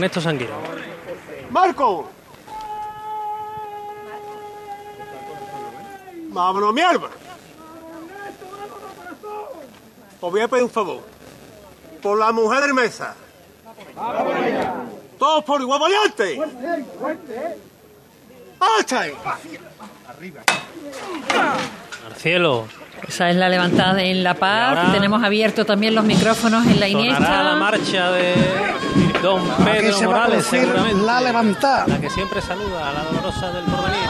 Néstor Sanguino. ¡Marco! ¡Vámonos, mierda! Os voy a pedir un favor. Por la mujer de mesa. Todos por igual valiente. ¡Hasta ahí! Al cielo. Esa es la levantada en La Paz. Tenemos abiertos también los micrófonos en la Sonará la Iniesta. marcha de Don Aquí Pedro se va a Morales, seguramente. la levantada. La que siempre saluda a la dolorosa del porvenir.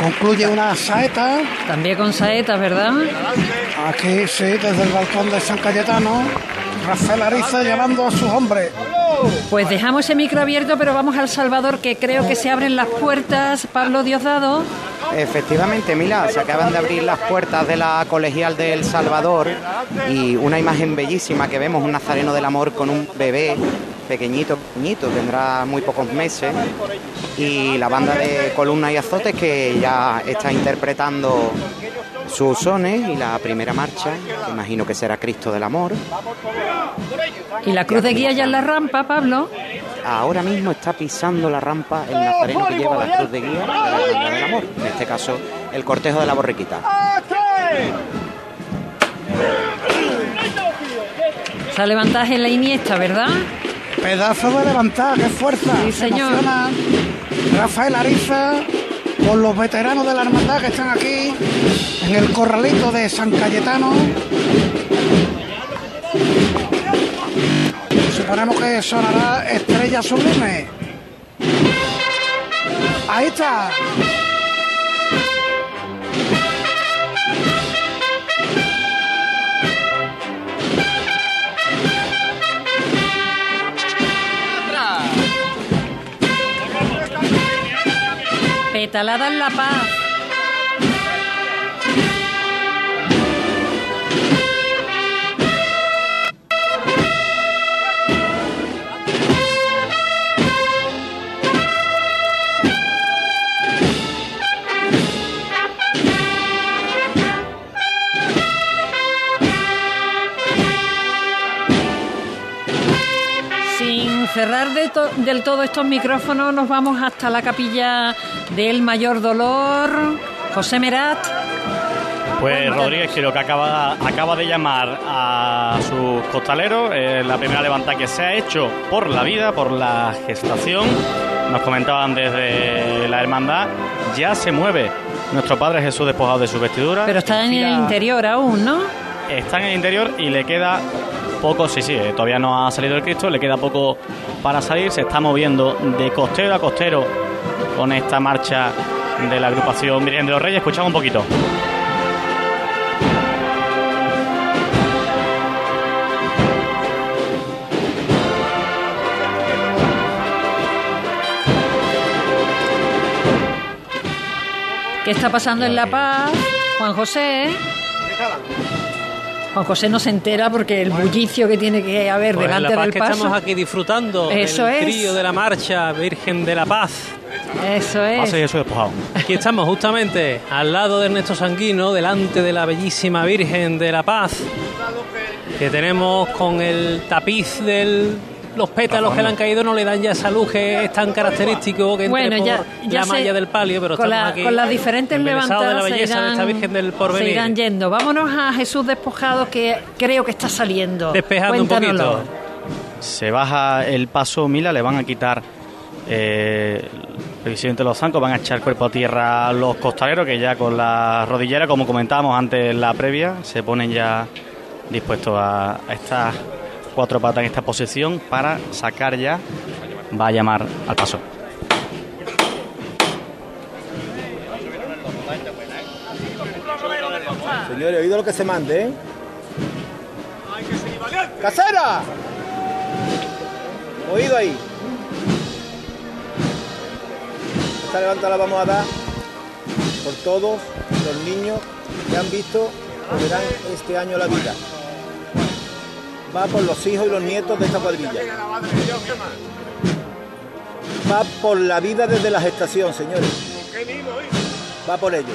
Concluye una saeta. También con saetas, ¿verdad? Aquí sí, desde el balcón de San Cayetano. Rafael Ariza llevando a sus hombres. Pues dejamos ese micro abierto, pero vamos al Salvador, que creo que se abren las puertas. Pablo Diosdado. Efectivamente, Mila, se acaban de abrir las puertas de la colegial de El Salvador y una imagen bellísima que vemos, un nazareno del amor con un bebé pequeñito, pequeñito, tendrá muy pocos meses y la banda de columnas y azotes que ya está interpretando sus sones y la primera marcha, que imagino que será Cristo del Amor. Y la cruz de guía ya en la rampa, Pablo. Ahora mismo está pisando la rampa el nazareno que lleva la cruz de guía de la Hermandad del Amor, en este caso el cortejo de la borriquita. Esa levantada en la Iniesta, ¿verdad? Pedazo de levantada, qué fuerza. Sí, señor. Rafael Ariza con los veteranos de la hermandad que están aquí en el corralito de San Cayetano. Suponemos que sonará Estrella Sublime. Ahí está. Petalada en La Paz. Cerrar de to- del todo estos micrófonos, nos vamos hasta la capilla del Mayor Dolor. José Merat. Pues. Rodríguez Giro, que acaba, acaba de llamar a sus costaleros, eh, la primera levantada que se ha hecho por la vida, por la gestación, nos comentaban desde la hermandad, ya se mueve nuestro Padre Jesús despojado de su vestidura. Pero está en el interior aún, ¿no? Está en el interior y le queda poco, sí, sí, eh, todavía no ha salido el Cristo, le queda poco para salir, se está moviendo de costero a costero con esta marcha de la agrupación Virgen de los Reyes. Escuchamos un poquito. ¿Qué está pasando en La Paz? Juan José. Juan José no se entera porque el bullicio que tiene que haber Pues delante la paz del que paso. estamos aquí disfrutando Eso del es. trío de la marcha Virgen de la Paz. Eso es. Pase Jesús despojado. Aquí estamos justamente al lado de Ernesto Sanguino, delante de la bellísima Virgen de la Paz, que tenemos con el tapiz de los pétalos que le han caído, no le dan ya esa luz que es tan característico que entre Bueno, por ya, ya la malla del palio, pero con, estamos la- aquí con las diferentes levantadas de la belleza se irán, de esta Virgen del se Porvenir. irán yendo. Vámonos a Jesús Despojado que creo que está saliendo. Despejando un poquito. Se baja el paso Mila, le van a quitar eh, el presidente de los zancos, van a echar cuerpo a tierra los costaleros que ya con la rodillera, como comentábamos antes en la previa, se ponen ya dispuestos a, a estas cuatro patas en esta posición para sacar ya, va a llamar al paso. Señores, oído lo que se mande, ¿eh? ¡Casera! Oído ahí. Esta levanta la vamos a dar por todos los niños que han visto o verán este año la vida. Va por los hijos y los nietos de esta cuadrilla. Va por la vida desde la gestación, señores. Va por ellos.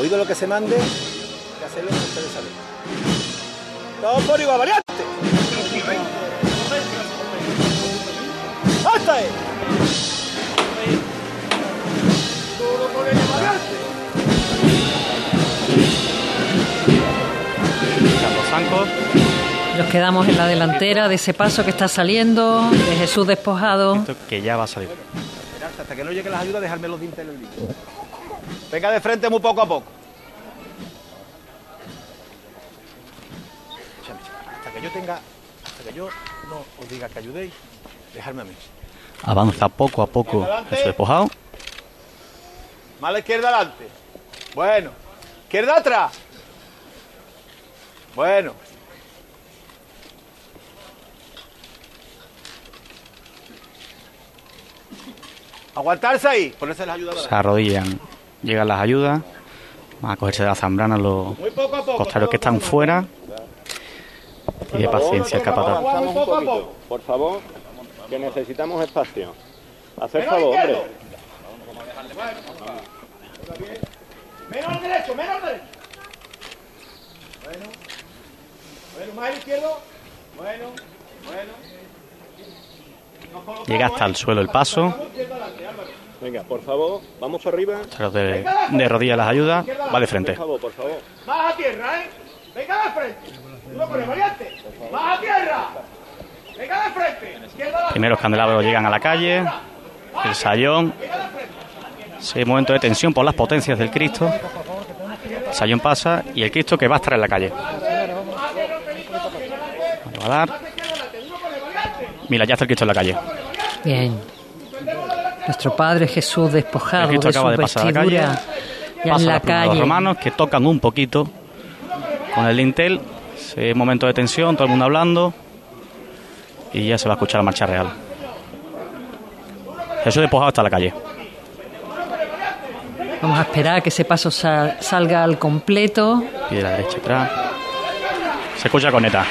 Oído lo que se mande, que hacerlo ustedes saben. Todo por igual, variante. ¡Hasta ahí! Todo por igual, variante. Los zancos. Nos quedamos en la delantera de ese paso que está saliendo, de Jesús despojado. Esto que ya va a salir. Hasta que no lleguen las ayudas, dejarme los dientes en el libro. Venga de frente muy poco a poco. Hasta que yo tenga, hasta que yo no os diga que ayudéis, dejadme a mí. Avanza poco a poco Jesús despojado. Mala izquierda adelante. Bueno. Izquierda atrás. Bueno. Aguantarse ahí. Ponerse las ayudas. Se arrodillan. Llegan las ayudas. Van a cogerse de la zambrana los Muy poco a poco. costareros que están fuera. Y de paciencia el capataz. Por favor, que necesitamos espacio. Hacer favor, hombre. Menos al derecho, menos al derecho. Bueno. Bueno, más izquierdo. Bueno, bueno. Llega hasta el suelo el paso. Venga, por favor, vamos para arriba. De, de rodillas las ayudas. Va de frente. Por favor, por favor. Más a tierra, ¿eh? Venga de frente. Variante. Más a tierra. Venga de frente. Primeros candelabros llegan a la calle. El sayón. Ese momento de tensión por las potencias del Cristo. El sayón pasa y el Cristo que va a estar en la calle. Va a dar. Mira, ya está el Cristo en la calle. Bien. Nuestro Padre Jesús despojado de su acaba de vestidura Pasa en la los calle. romanos que tocan un poquito con el lintel. Ese momento de tensión, todo el mundo hablando. Y ya se va a escuchar la marcha real. Jesús despojado está en la calle. Vamos a esperar a que ese paso sal- salga al completo. Pide la derecha atrás. Se escucha coneta.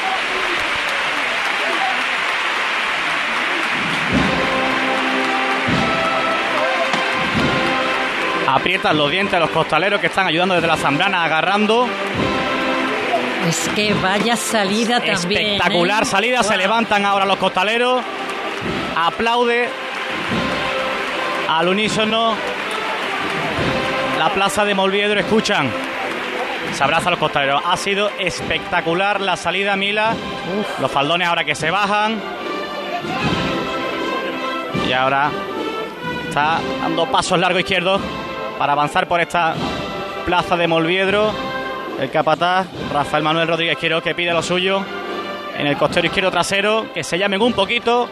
Aprietan los dientes a los costaleros que están ayudando desde la zambrana, agarrando. Es que vaya salida también. Espectacular ¿eh? salida, se levantan ahora los costaleros. Aplaude al unísono la plaza de Molviedro, escuchan. Se abraza a los costaleros. Ha sido espectacular la salida, Mila. Los faldones ahora que se bajan. Y ahora está dando pasos largos izquierdos para avanzar por esta plaza de Molviedro. El capataz, Rafael Manuel Rodríguez Quiero, que pide lo suyo en el costero izquierdo trasero, que se llamen un poquito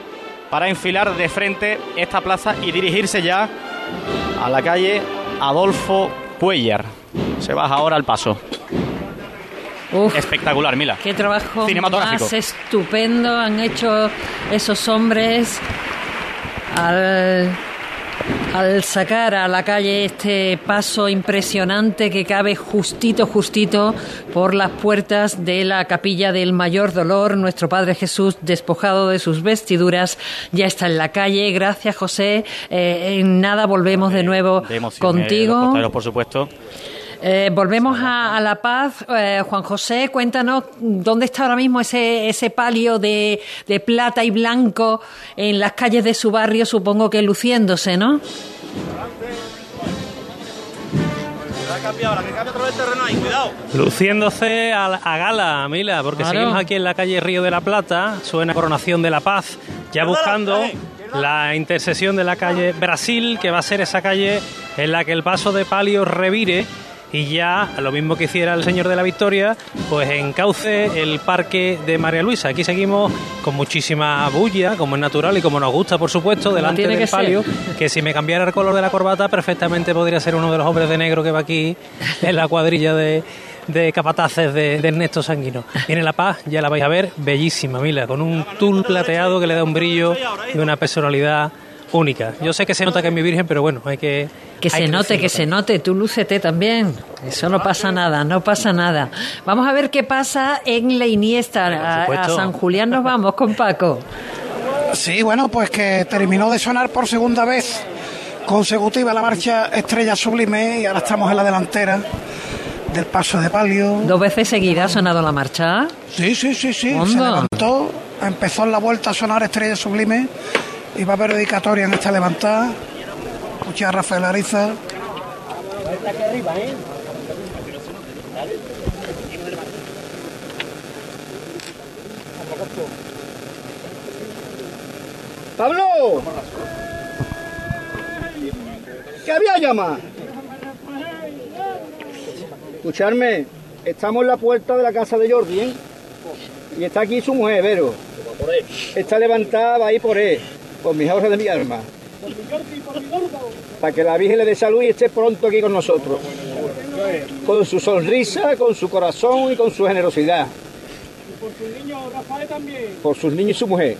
para enfilar de frente esta plaza y dirigirse ya a la calle Adolfo Cuellar. Se baja ahora al paso. Uf, Espectacular, Mila. qué trabajo Cinematográfico. más estupendo han hecho esos hombres al, al sacar a la calle este paso impresionante que cabe justito, justito por las puertas de la capilla del Mayor Dolor. Nuestro Padre Jesús, despojado de sus vestiduras, ya está en la calle. Gracias, José. Eh, en nada volvemos de nuevo De emoción, eh, los contigo. por supuesto. Eh, volvemos a, a La Paz. Eh, Juan José, cuéntanos dónde está ahora mismo ese, ese palio de, de plata y blanco en las calles de su barrio, supongo que luciéndose, ¿no? Luciéndose a, a gala, Mila, porque Claro. seguimos aquí en la calle Río de la Plata, suena Coronación de la Paz, ya buscando la intersección de la calle Brasil, que va a ser esa calle en la que el paso de palio revire y ya, lo mismo que hiciera el Señor de la Victoria, pues encauce el parque de María Luisa. Aquí seguimos con muchísima bulla, como es natural y como nos gusta, por supuesto, delante del que ser. palio, que si me cambiara el color de la corbata, perfectamente podría ser uno de los hombres de negro que va aquí en la cuadrilla de, de capataces de, de Ernesto Sanguino. Viene La Paz, ya la vais a ver, bellísima, Mila, con un tul plateado que le da un brillo y una personalidad única. Yo sé que se nota que es mi virgen, pero bueno, hay que... Que hay se note, decirlo que se note, tú lúcete también. Eso no pasa nada, no pasa nada. Vamos a ver qué pasa en la Iniesta. A, a. San Julián nos vamos con Paco. Sí, bueno, pues que terminó de sonar por segunda vez consecutiva la marcha Estrella Sublime y ahora estamos en la delantera del paso de palio. ¿Dos veces seguidas ha sonado la marcha? Sí, sí, sí, sí. Se levantó, empezó en la vuelta a sonar Estrella Sublime y va a haber dedicatoria en esta levantada. Escuché a Rafael Ariza. ¡Pablo! ¿Qué había llamado? Escucharme, estamos en la puerta de la casa de Jordi, ¿eh? Y está aquí su mujer, Vero. Está levantada, va ahí por él, por mis ahorros de mi alma. Para que la Virgen le dé salud y esté pronto aquí con nosotros. Con su sonrisa, con su corazón y con su generosidad. Por sus niños y su mujer.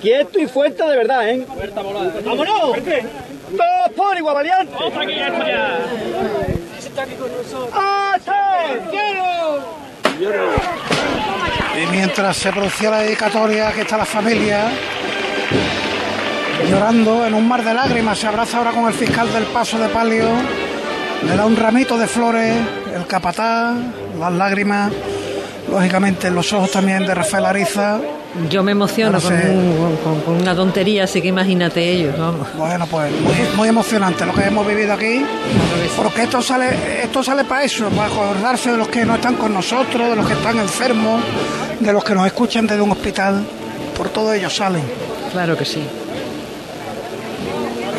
Quieto y fuerte de verdad, ¿eh? ¡Vámonos! ¡Todos por igual valiente! Y mientras se producía la dedicatoria, aquí está la familia llorando en un mar de lágrimas. Se abraza ahora con el fiscal del paso de palio. Le da un ramito de flores, el capataz, las lágrimas, lógicamente en los ojos también de Rafael Ariza. Yo me emociono Ahora con, sí. un- con- con una tontería, así que imagínate ellos, vamos. Bueno, pues muy, muy emocionante lo que hemos vivido aquí, porque esto sale, esto sale para eso, para acordarse de los que no están con nosotros, de los que están enfermos, de los que nos escuchan desde un hospital. Por todo ello salen. Claro que sí.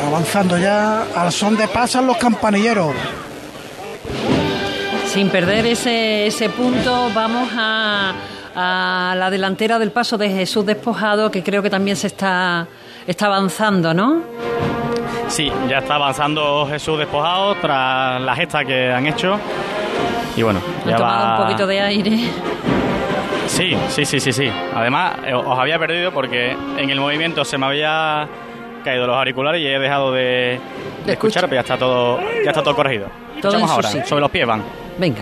Avanzando ya al son de pasan los campanilleros. Sin perder ese, ese punto, vamos a, a la delantera del paso de Jesús despojado, que creo que también se está, está avanzando, ¿no? Sí, ya está avanzando Jesús despojado tras la gesta que han hecho. Y bueno, Ha ya tomado va... un poquito de aire. Sí, sí, sí, sí, sí. Además, eh, os había perdido porque en el movimiento se me había caído los auriculares y he dejado de, de escuchar, pero ya está todo, ya está todo corregido. Todo Escuchamos ahora, sobre los pies van. Venga.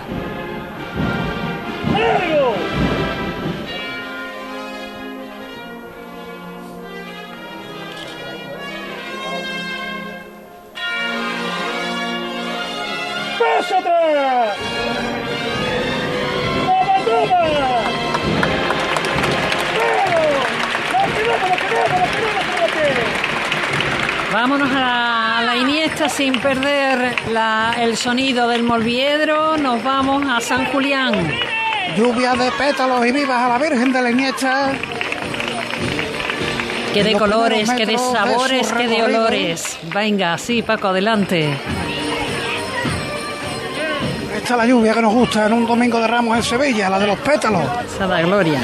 Sin perder la- el sonido del Molviedro. Nos vamos a San Julián. Lluvia de pétalos y vivas a la Virgen de la Iniesta. Que de colores, que de sabores, que de olores. Venga, sí, Paco, adelante. Esta es la lluvia que nos gusta en un domingo de Ramos en Sevilla, la de los pétalos. Esa gloria.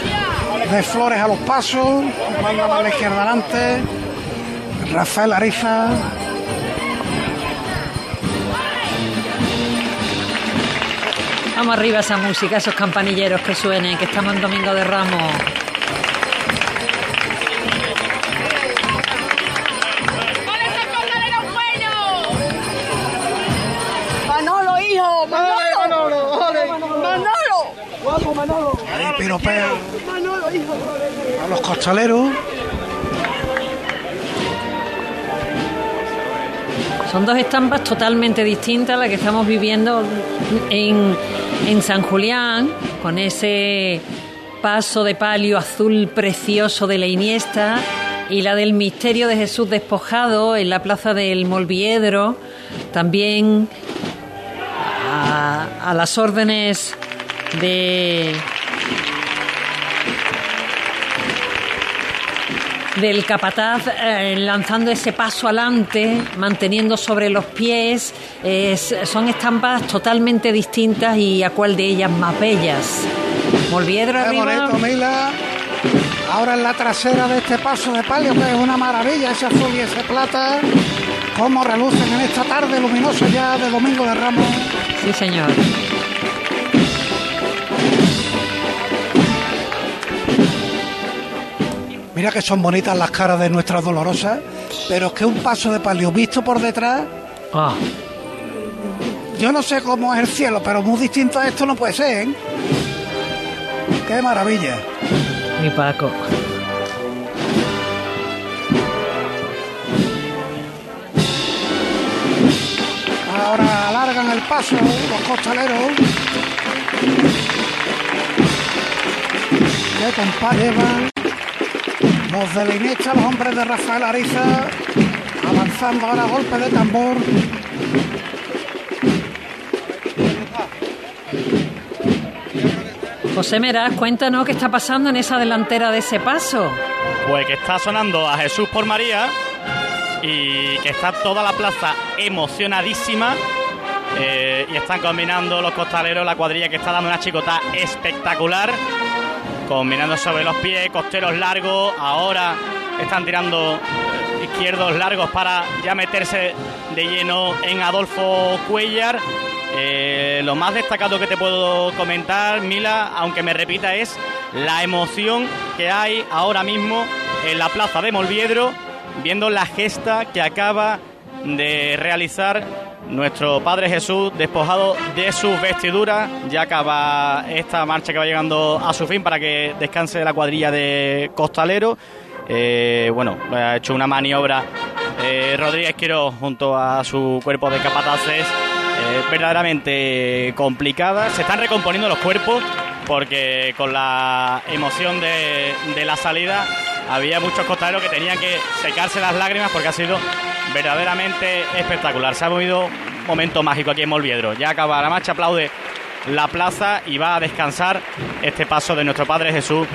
De flores a los pasos, manda a la izquierda adelante. Rafael Ariza. Vamos arriba esa música, esos campanilleros que suenen, que estamos en Domingo de Ramos. Manolo, hijo, Manolo. Manolo. Manolo. Ahí piropea Manolo, hijo. a los costaleros. Son dos estampas totalmente distintas a las que estamos viviendo en, en San Julián, con ese paso de palio azul precioso de la Iniesta y la del misterio de Jesús despojado en la plaza del Molviedro, también a, a las órdenes de del capataz eh, lanzando ese paso adelante, manteniendo sobre los pies. Es- son estampas totalmente distintas y a cuál de ellas más bellas. Molviedro arriba. bonito, Mila. Ahora en la trasera de este paso de palio, que es una maravilla, ese azul y ese plata. Cómo relucen en esta tarde luminosa ya de Domingo de Ramos. Sí, señor. Mira que son bonitas las caras de nuestras dolorosas, pero es que un paso de palio visto por detrás, Ah, yo no sé cómo es el cielo, pero muy distinto a esto no puede ser, ¿eh? Qué maravilla. mi Paco. Ahora alargan el paso los costaleros. ¿Qué compás llevan? Los de los hombres de Rafael Ariza, avanzando ahora a golpe de tambor. José Meraz, cuéntanos qué está pasando en esa delantera de ese paso. Pues que está sonando a Jesús por María y que está toda la plaza emocionadísima eh, y están combinando los costaleros, la cuadrilla que está dando una chicota espectacular, combinando sobre los pies, costeros largos, ahora están tirando eh, izquierdos largos para ya meterse de lleno en Adolfo Cuellar. Eh, lo más destacado que te puedo comentar, Mila, aunque me repita, es la emoción que hay ahora mismo en la plaza de Molviedro, viendo la gesta que acaba de realizar nuestro Padre Jesús, despojado de sus vestiduras. Ya acaba esta marcha que va llegando a su fin para que descanse la cuadrilla de Costalero. Eh, bueno, ha hecho una maniobra eh, Rodríguez Quiro junto a su cuerpo de capataces eh, verdaderamente complicada. Se están recomponiendo los cuerpos porque con la emoción de la salida había muchos costaleros que tenían que secarse las lágrimas porque ha sido verdaderamente espectacular. Se ha movido un momento mágico aquí en Molviedro. Ya acaba la marcha, aplaude la plaza y va a descansar este paso de nuestro Padre Jesús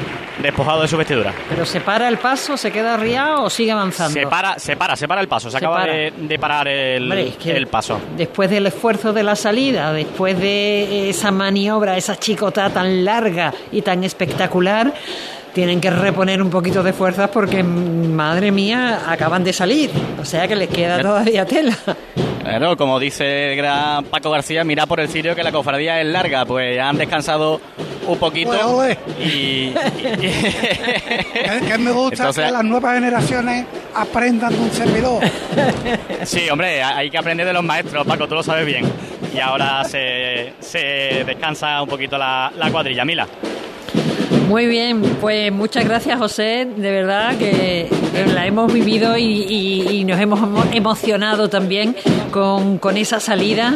despojado de su vestidura. ¿Pero se para el paso, se queda arriado o sigue avanzando? Se para, se para, se para el paso, se, Se acaba de, de parar el, Hombre, es que el paso. Después del esfuerzo de la salida, después de esa maniobra, esa chicota tan larga y tan espectacular, tienen que reponer un poquito de fuerzas porque, madre mía, acaban de salir. O sea que les queda todavía tela. Claro, como dice el gran Paco García, mira por el cirio que la cofradía es larga, pues ya han descansado un poquito Ole, ole. y, Que, que me gusta Entonces- que las nuevas generaciones aprendan de un servidor. Sí, hombre, hay que aprender de los maestros, Paco, tú lo sabes bien. Y ahora se, se descansa un poquito la, la cuadrilla. Mila, Muy bien, pues muchas gracias José, de verdad que la hemos vivido y, nos hemos emo- emocionado también con, con esa salida.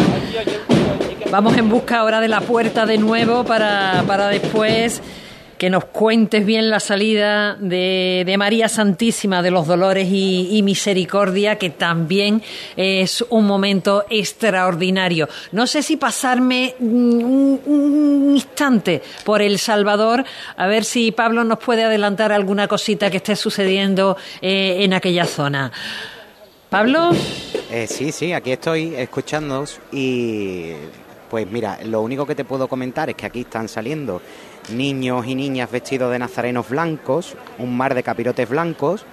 Vamos en busca ahora de la puerta de nuevo para, para después que nos cuentes bien la salida de, María Santísima de los Dolores y, Misericordia, que también es un momento extraordinario. No sé si pasarme mm, un, un instante por El Salvador, a ver si Pablo nos puede adelantar alguna cosita que esté sucediendo eh, en aquella zona. Pablo, Eh, sí, sí, aquí estoy escuchándoos y pues mira, lo único que te puedo comentar es que aquí están saliendo niños y niñas vestidos de nazarenos blancos, un mar de capirotes blancos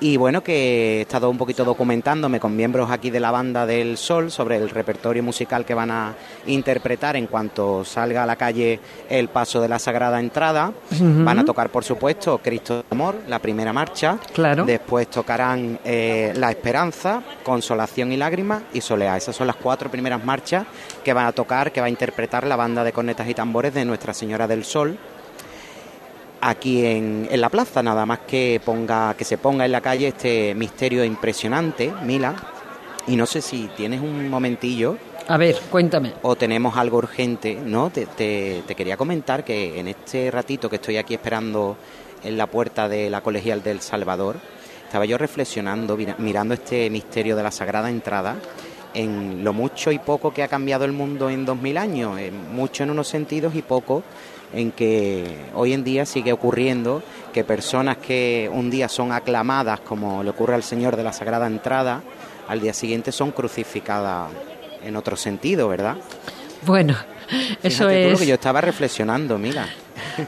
y bueno, que he estado un poquito documentándome con miembros aquí de la banda del Sol sobre el repertorio musical que van a interpretar en cuanto salga a la calle el paso de la Sagrada Entrada. Van a tocar, por supuesto, Cristo de Amor, la primera marcha. Claro. Después tocarán eh, La Esperanza, Consolación y Lágrimas y Soleá. Esas son las cuatro primeras marchas que van a tocar, que va a interpretar la banda de cornetas y tambores de Nuestra Señora del Sol aquí en, en la plaza, nada más que ponga que se ponga en la calle este misterio impresionante, Mila. Y no sé si tienes un momentillo a ver, cuéntame. o tenemos algo urgente, ¿no? Te, te- te quería comentar que en este ratito que estoy aquí esperando en la puerta de la Colegial del Salvador, estaba yo reflexionando, mira- mirando este misterio de la Sagrada Entrada, en lo mucho y poco que ha cambiado el mundo en 2000 años, en mucho en unos sentidos y poco en que hoy en día sigue ocurriendo que personas que un día son aclamadas, como le ocurre al Señor de la Sagrada Entrada, al día siguiente son crucificadas en otro sentido, ¿verdad? Bueno, eso tú lo es que yo estaba reflexionando, mira.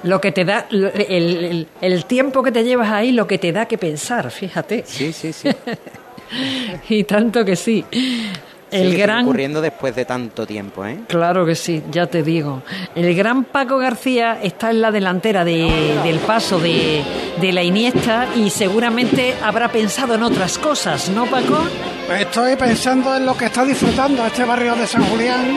lo que te da, el, el- el tiempo que te llevas ahí, lo que te da que pensar, fíjate. Sí, sí, sí. Y tanto que sí. El Sigue gran ocurriendo después de tanto tiempo, ¿eh? Claro que sí, ya te digo. El gran Paco García está en la delantera de- del paso de, de la Iniesta y seguramente habrá pensado en otras cosas, ¿no, Paco? Pues estoy pensando en lo que está disfrutando este barrio de San Julián.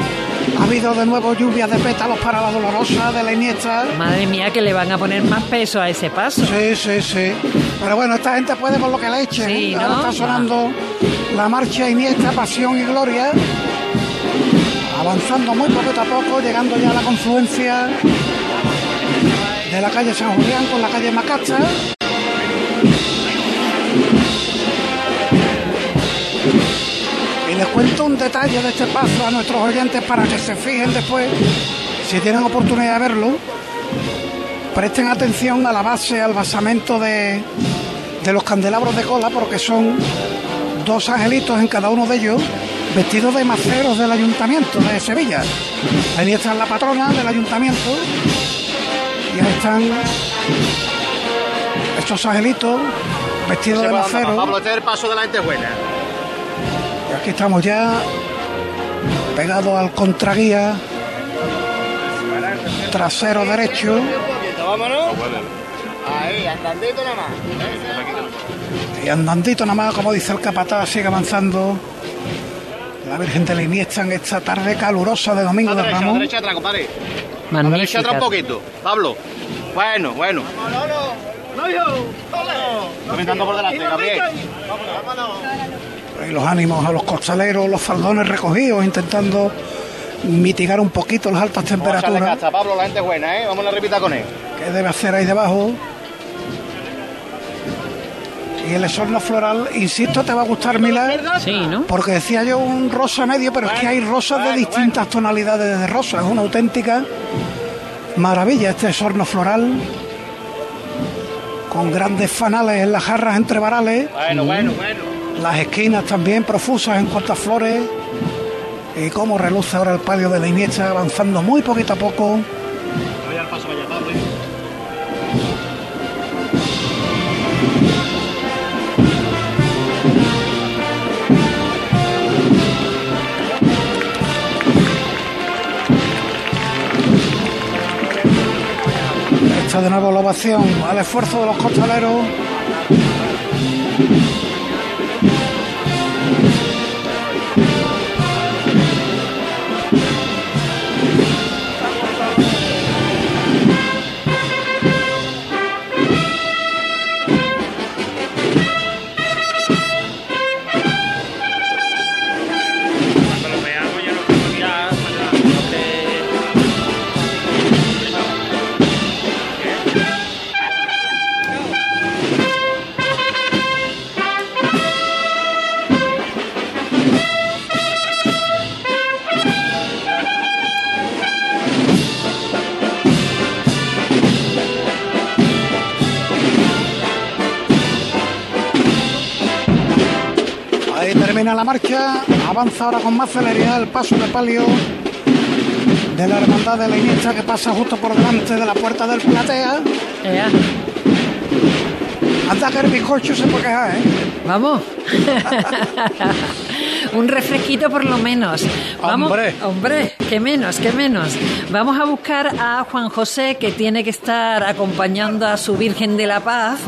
Ha habido de nuevo lluvias de pétalos para la dolorosa de la Iniesta. Madre mía, que le van a poner más peso a ese paso. Sí, sí, sí. Pero bueno, esta gente puede con lo que le eche. Sí, ¿eh? Ahora ¿no? está sonando la marcha Iniesta, Pasión y Gloria. avanzando muy poquito a poco, llegando ya a la confluencia de la calle San Julián con la calle Macacha. Les cuento un detalle de este paso a nuestros oyentes para que se fijen después, si tienen oportunidad de verlo, presten atención a la base, al basamento de, de los candelabros de cola, porque son dos angelitos en cada uno de ellos, vestidos de maceros del ayuntamiento de Sevilla. Ahí está la patrona del ayuntamiento y ahí están estos angelitos vestidos de macero. Pablo, este es el paso de la lentejuela. Y aquí estamos ya pegados al contraguía trasero derecho Vámonos. Ahí, andandito nada más. y andandito nada más, como dice el capataz, sigue avanzando. La Virgen de la Iniesta en esta tarde calurosa de Domingo A de derecha, derecha atrás, compadre. Derecha atrás un poquito. Pablo. Bueno, bueno. Comentando por delante, Gabriel. Y los ánimos a los costaleros, los faldones recogidos, intentando mitigar un poquito las altas Vamos a temperaturas caza, Pablo, la gente buena, ¿eh? Vamos a la repita con él. que debe hacer ahí debajo. Y el esorno floral, insisto, te va a gustar, Mila. Sí, ¿no? Porque decía yo un rosa medio, pero es que hay rosas de distintas tonalidades de rosa. Es una auténtica maravilla este esorno floral. Con grandes fanales en las jarras entre varales. Bueno, bueno, bueno. Las esquinas también profusas en cuantas flores. Y cómo reluce ahora el palio de la Iniesta avanzando muy poquito a poco. Al paso. Está de nuevo la ovación al esfuerzo de los costaleros. La marcha, avanza ahora con más celeridad el paso de palio de la hermandad de la Iniesta que pasa justo por delante de la puerta del platea. Ea, Anda que el bizcocho se puede quejar, ¿eh? Vamos. Un refresquito por lo menos. Vamos, Hombre. hombre, que menos, que menos. Vamos a buscar a Juan José que tiene que estar acompañando a su Virgen de la Paz.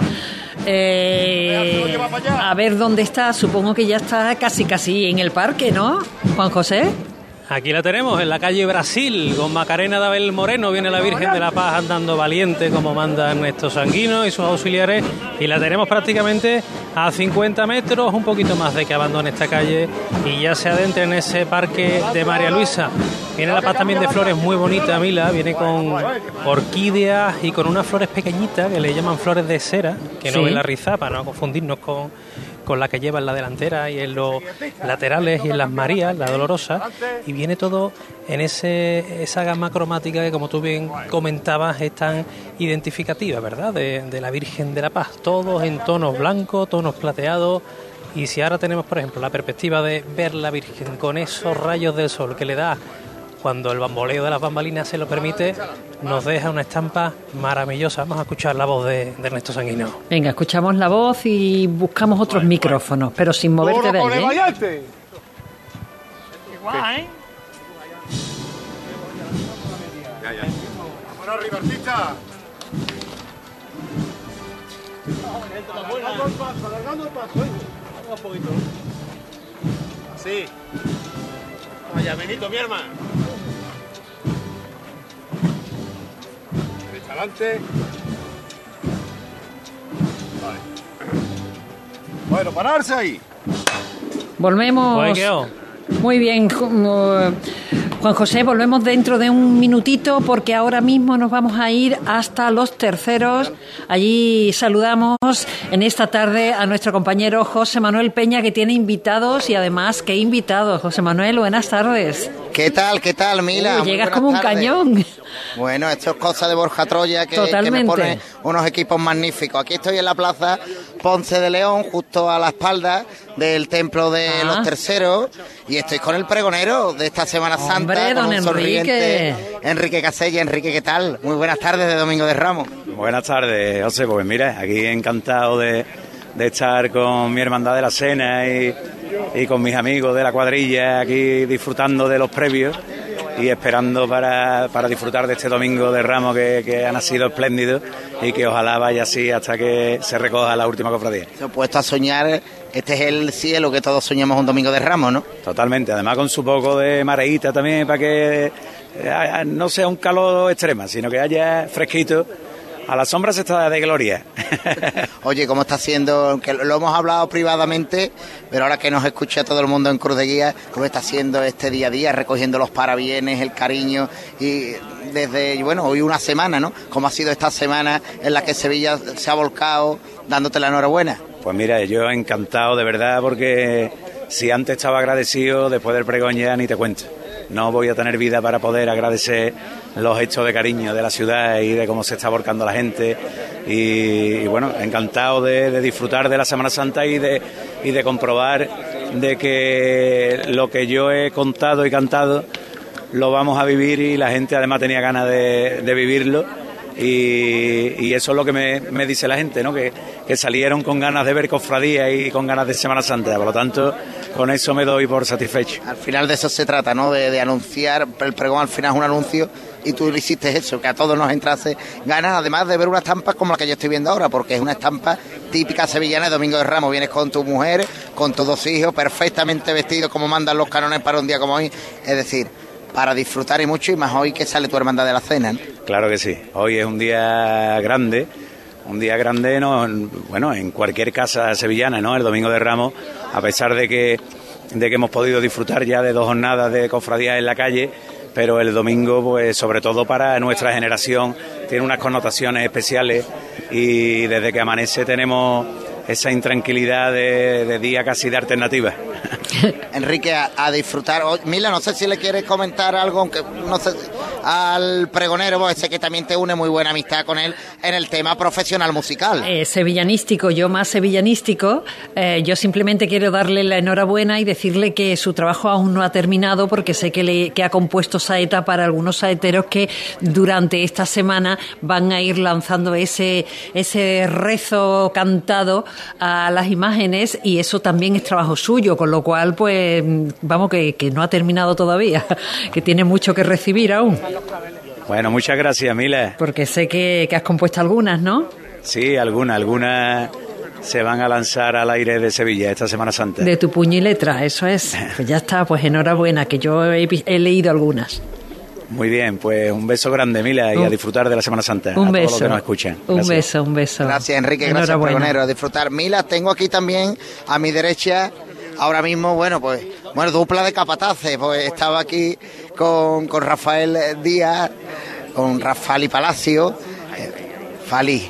Eh, a ver dónde está. Supongo que ya está casi casi en el parque, ¿no? Juan José. Aquí la tenemos, en la calle Brasil, con Macarena de Abel Moreno, viene la Virgen de la Paz andando valiente como manda Ernesto Sanguino y sus auxiliares, y la tenemos prácticamente a 50 metros, un poquito más de que abandone esta calle y ya se adentre en ese parque de María Luisa. Viene la paz también de flores muy bonita, Mila, viene con orquídeas y con unas flores pequeñitas que le llaman flores de cera, que no Sí. ven la riza, para no confundirnos con, con la que lleva en la delantera y en los laterales y en las Marías, la dolorosa, y viene todo en ese esa gama cromática que, como tú bien comentabas, es tan identificativa, ¿verdad?, de, de la Virgen de la Paz, todos en tonos blancos, tonos plateados. Y si ahora tenemos, por ejemplo, la perspectiva de ver la Virgen con esos rayos del sol que le da cuando el bamboleo de las bambalinas se lo permite, nos deja una estampa maravillosa. Vamos a escuchar la voz de, de Ernesto Sanguino. Venga, escuchamos la voz y buscamos otros micrófonos, pero sin moverte de ahí. ¿eh? Vámonos, Rivercita. Alargando el paso, alargando el paso, ¿eh? Vamos un poquito. Así. Vaya, Benito, mi hermano. Adelante. Vale. Bueno, pararse ahí. Volvemos. Muy bien, Juan José, volvemos dentro de un minutito porque ahora mismo nos vamos a ir hasta los terceros. Allí saludamos en esta tarde a nuestro compañero José Manuel Peña que tiene invitados y además, ¿qué invitados? José Manuel, buenas tardes. ¿Qué tal? ¿Qué tal, Mila? Uy, llegas como un cañón. Bueno, esto es cosa de Borja Troya que, que, me pone unos equipos magníficos. Aquí estoy en la plaza Ponce de León, justo a la espalda del templo de Ah. los terceros, y estoy con el pregonero de esta Semana Santa, Hombre, con un sonriente Enrique. Enrique Casella. Enrique, ¿qué tal? Muy buenas tardes de Domingo de Ramos. Buenas tardes, José. Pues mira, aquí encantado de, de estar con mi hermandad de la cena y, y con mis amigos de la cuadrilla, aquí disfrutando de los previos y esperando para, para disfrutar de este domingo de Ramos que, que ha nacido espléndido y que ojalá vaya así hasta que se recoja la última cofradía. Se ha puesto a soñar, este es el cielo que todos soñamos un Domingo de Ramos, ¿no? Totalmente, además con su poco de mareíta también para que eh, no sea un calor extrema, sino que haya fresquito. A la sombra se está de gloria. Oye, ¿cómo está siendo? Aunque lo hemos hablado privadamente, pero ahora que nos escucha todo el mundo en Cruz de Guía, ¿cómo está siendo este día a día, recogiendo los parabienes, el cariño? Y desde, bueno, hoy una semana, ¿no? ¿Cómo ha sido esta semana en la que Sevilla se ha volcado dándote la enhorabuena? Pues mira, yo encantado de verdad porque si antes estaba agradecido, después del pregón ya ni te cuento. No voy a tener vida para poder agradecer los hechos de cariño de la ciudad y de cómo se está volcando la gente. Y, bueno, encantado de, disfrutar de la Semana Santa y de, y de comprobar de que lo que yo he contado y cantado lo vamos a vivir y la gente además tenía ganas de, vivirlo. Y, eso es lo que me, dice la gente, ¿no? Que, salieron con ganas de ver cofradía y con ganas de Semana Santa. Por lo tanto, con eso me doy por satisfecho. Al final de eso se trata, ¿no? De anunciar, el pregón al final es un anuncio y tú hiciste eso, que a todos nos entrase ganas, además de ver una estampa como la que yo estoy viendo ahora, porque es una estampa típica sevillana de Domingo de Ramos. Vienes con tu mujer, con tus dos hijos, perfectamente vestidos como mandan los canones para un día como hoy. Es decir, para disfrutar y mucho, y más hoy que sale tu hermandad de la cena. Claro que sí. Hoy es un día grande, un día grande, no, bueno, en cualquier casa sevillana, ¿no? El Domingo de Ramos, a pesar de que, de que hemos podido disfrutar ya de dos jornadas de cofradías en la calle, pero el domingo, pues sobre todo para nuestra generación, tiene unas connotaciones especiales y desde que amanece tenemos esa intranquilidad de, de día casi de alternativa. Enrique, a, a disfrutar. Oh, Mila, no sé si le quieres comentar algo, aunque no sé, al pregonero, pues sé que también te une muy buena amistad con él en el tema profesional musical. Eh, sevillanístico, yo más sevillanístico. Eh, yo simplemente quiero darle la enhorabuena y decirle que su trabajo aún no ha terminado porque sé que, le, que ha compuesto saeta para algunos saeteros que durante esta semana van a ir lanzando ese, ese rezo cantado a las imágenes y eso también es trabajo suyo, con lo cual, pues, vamos, que, que no ha terminado todavía, que tiene mucho que recibir aún. Bueno, muchas gracias, Mila. Porque sé que, que has compuesto algunas, ¿no? Sí, algunas, algunas se van a lanzar al aire de Sevilla esta Semana Santa. De tu puño y letra, eso es. Pues ya está, pues enhorabuena, que yo he, leído algunas. Muy bien, pues un beso grande, Mila, y Un- a disfrutar de la Semana Santa. Un a beso. todos los que nos escuchan. Un Gracias. beso, un beso. Gracias, Enrique. Gracias, pregonero. A disfrutar. Mila, tengo aquí también a mi derecha. Ahora mismo, bueno, pues, bueno, dupla de capataces. Pues estaba aquí con, con Rafael Díaz, con Rafael y Palacio. Eh, Fali,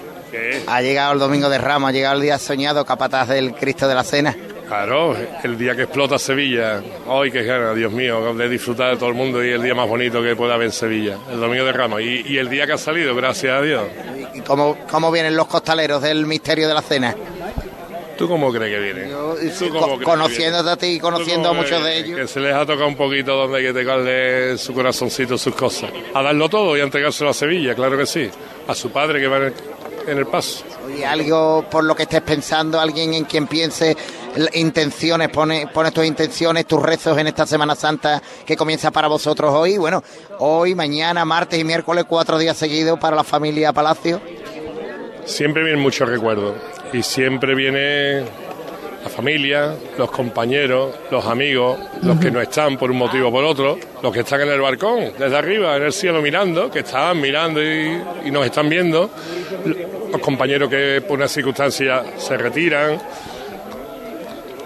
ha llegado el domingo de Ramos, ha llegado el día soñado, capataz del Cristo de la Cena. Claro, el día que explota Sevilla, hoy que gana, Dios mío, de disfrutar de todo el mundo y el día más bonito que pueda haber en Sevilla, el domingo de Ramos. Y, y el día que ha salido, gracias a Dios. ¿Y cómo, cómo vienen los costaleros del misterio de la cena? ¿Tú cómo crees que vienen? ¿Tú cómo Co- crees que conociéndote a ti y conociendo a ¿Tú cómo muchos de ellos. Que se les ha tocado un poquito donde hay que tocarle su corazoncito, sus cosas. A darlo todo y a entregárselo a Sevilla, claro que sí. A su padre que va en el, en el paso. Y algo por lo que estés pensando, alguien en quien piense intenciones, pone, pone tus intenciones, tus rezos en esta Semana Santa que comienza para vosotros hoy. Bueno, hoy, mañana, martes y miércoles, cuatro días seguidos para la familia Palacio. Siempre vienen muchos recuerdos y siempre viene la familia, los compañeros, los amigos, los que no están por un motivo o por otro, los que están en el balcón, desde arriba, en el cielo mirando, que están mirando y, nos están viendo, los compañeros que por una circunstancia se retiran,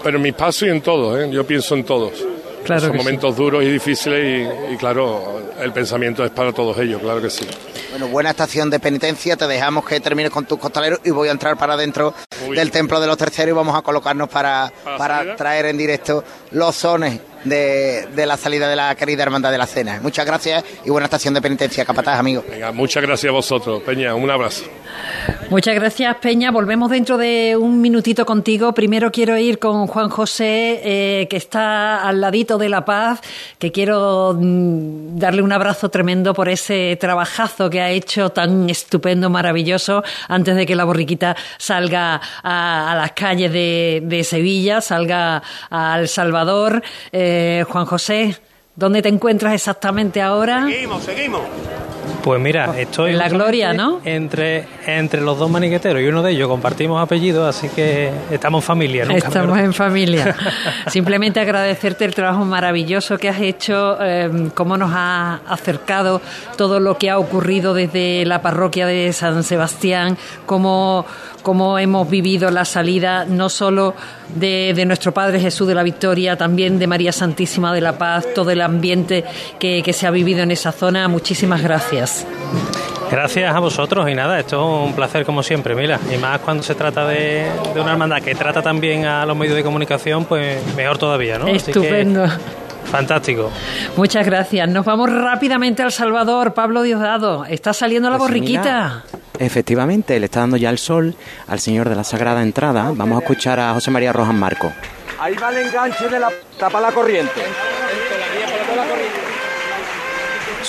pero en mis pasos y en todos, ¿eh? yo pienso en todos. Claro Son sí. momentos duros y difíciles y, y, claro, el pensamiento es para todos ellos, claro que sí. Bueno, buena estación de penitencia. Te dejamos que termines con tus costaleros y voy a entrar para adentro del templo de los terceros y vamos a colocarnos para, ¿Para traer en directo los sones de, de la salida de la querida hermandad de la cena. Muchas gracias y buena estación de penitencia, capataz, amigo. Venga, muchas gracias a vosotros, Peña, un abrazo. Muchas gracias, Peña. Volvemos dentro de un minutito contigo. Primero quiero ir con Juan José, eh, que está al ladito de La Paz, que quiero mm, darle un abrazo tremendo por ese trabajazo que ha hecho tan estupendo, maravilloso, antes de que la borriquita salga a, las calles de, de Sevilla, salga a El Salvador. Eh, Juan José, ¿dónde te encuentras exactamente ahora? Seguimos, seguimos. Pues mira, estoy En la gloria, ¿no? Entre, entre los dos maniqueteros y uno de ellos compartimos apellidos, así que estamos en familia, nunca Estamos en familia. Simplemente agradecerte el trabajo maravilloso que has hecho, eh, cómo nos ha acercado todo lo que ha ocurrido desde la parroquia de San Sebastián, cómo, cómo hemos vivido la salida no solo de, de nuestro Padre Jesús de la Victoria, también de María Santísima de la Paz, todo el ambiente que, que se ha vivido en esa zona. Muchísimas gracias. Gracias a vosotros y nada, esto es un placer como siempre, Mila. Y más cuando se trata de, de una hermandad que trata también a los medios de comunicación, pues mejor todavía, ¿no? Así que, Estupendo. fantástico. Muchas gracias. Nos vamos rápidamente al Salvador. Pablo Diosdado, está saliendo la Pues borriquita. Efectivamente, le está dando ya el sol al Señor de la Sagrada Entrada. Vamos a escuchar a José María Rojas Marco. Ahí va el enganche de la tapa la corriente.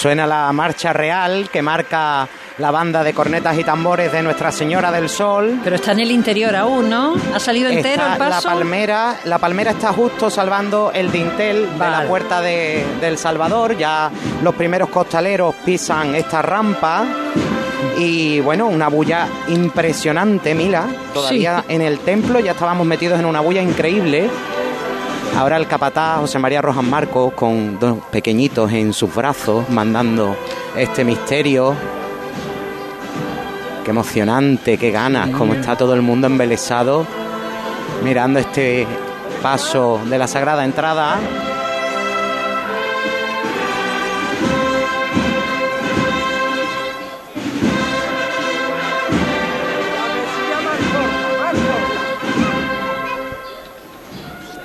Suena la marcha real que marca la banda de cornetas y tambores de Nuestra Señora del Sol. Pero está en el interior aún, ¿no? ¿Ha salido entero el paso? La palmera, la palmera está justo salvando el dintel de la puerta de, del Salvador. Ya los primeros costaleros pisan esta rampa. Y bueno, una bulla impresionante, Mila. Todavía en el templo ya estábamos metidos en una bulla increíble. Ahora el capataz José María Rojas Marcos con dos pequeñitos en sus brazos mandando este misterio. Qué emocionante, qué ganas, cómo está todo el mundo embelesado mirando este paso de la Sagrada Entrada.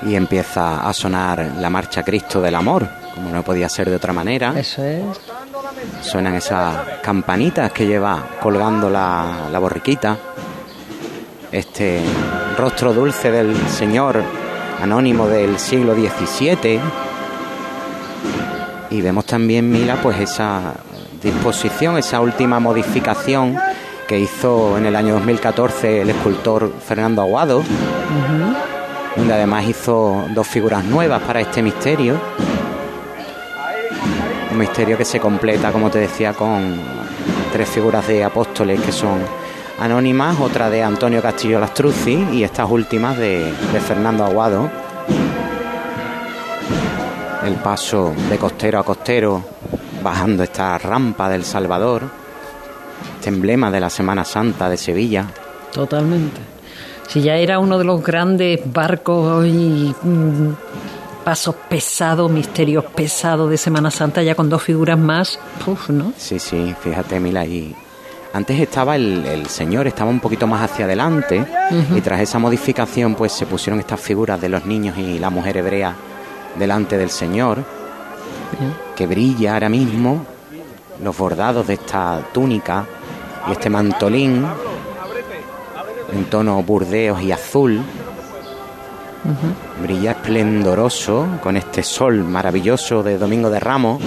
Y empieza a sonar la marcha Cristo del Amor, como no podía ser de otra manera. Eso es. Suenan esas campanitas que lleva colgando la, la borriquita. Este rostro dulce del Señor, anónimo del siglo XVII. Y vemos también, Mila, pues esa disposición, esa última modificación que hizo en el año 2014 el escultor Fernando Aguado, donde además hizo dos figuras nuevas para este misterio. Un misterio que se completa, como te decía, con tres figuras de apóstoles que son anónimas, otra de Antonio Castillo Lastruzzi y estas últimas de, de Fernando Aguado. El paso de costero a costero bajando esta rampa del Salvador, este emblema de la Semana Santa de Sevilla. Totalmente. Si ya era uno de los grandes barcos y mm, pasos pesados, misterios pesados de Semana Santa, ya con dos figuras más, uf, ¿no? Sí, sí, fíjate, Mila, y antes estaba el, el señor, estaba un poquito más hacia adelante, y tras esa modificación, pues se pusieron estas figuras de los niños y la mujer hebrea delante del señor, que brilla ahora mismo, los bordados de esta túnica y este mantolín en tono burdeos y azul. Brilla esplendoroso con este sol maravilloso de Domingo de Ramos.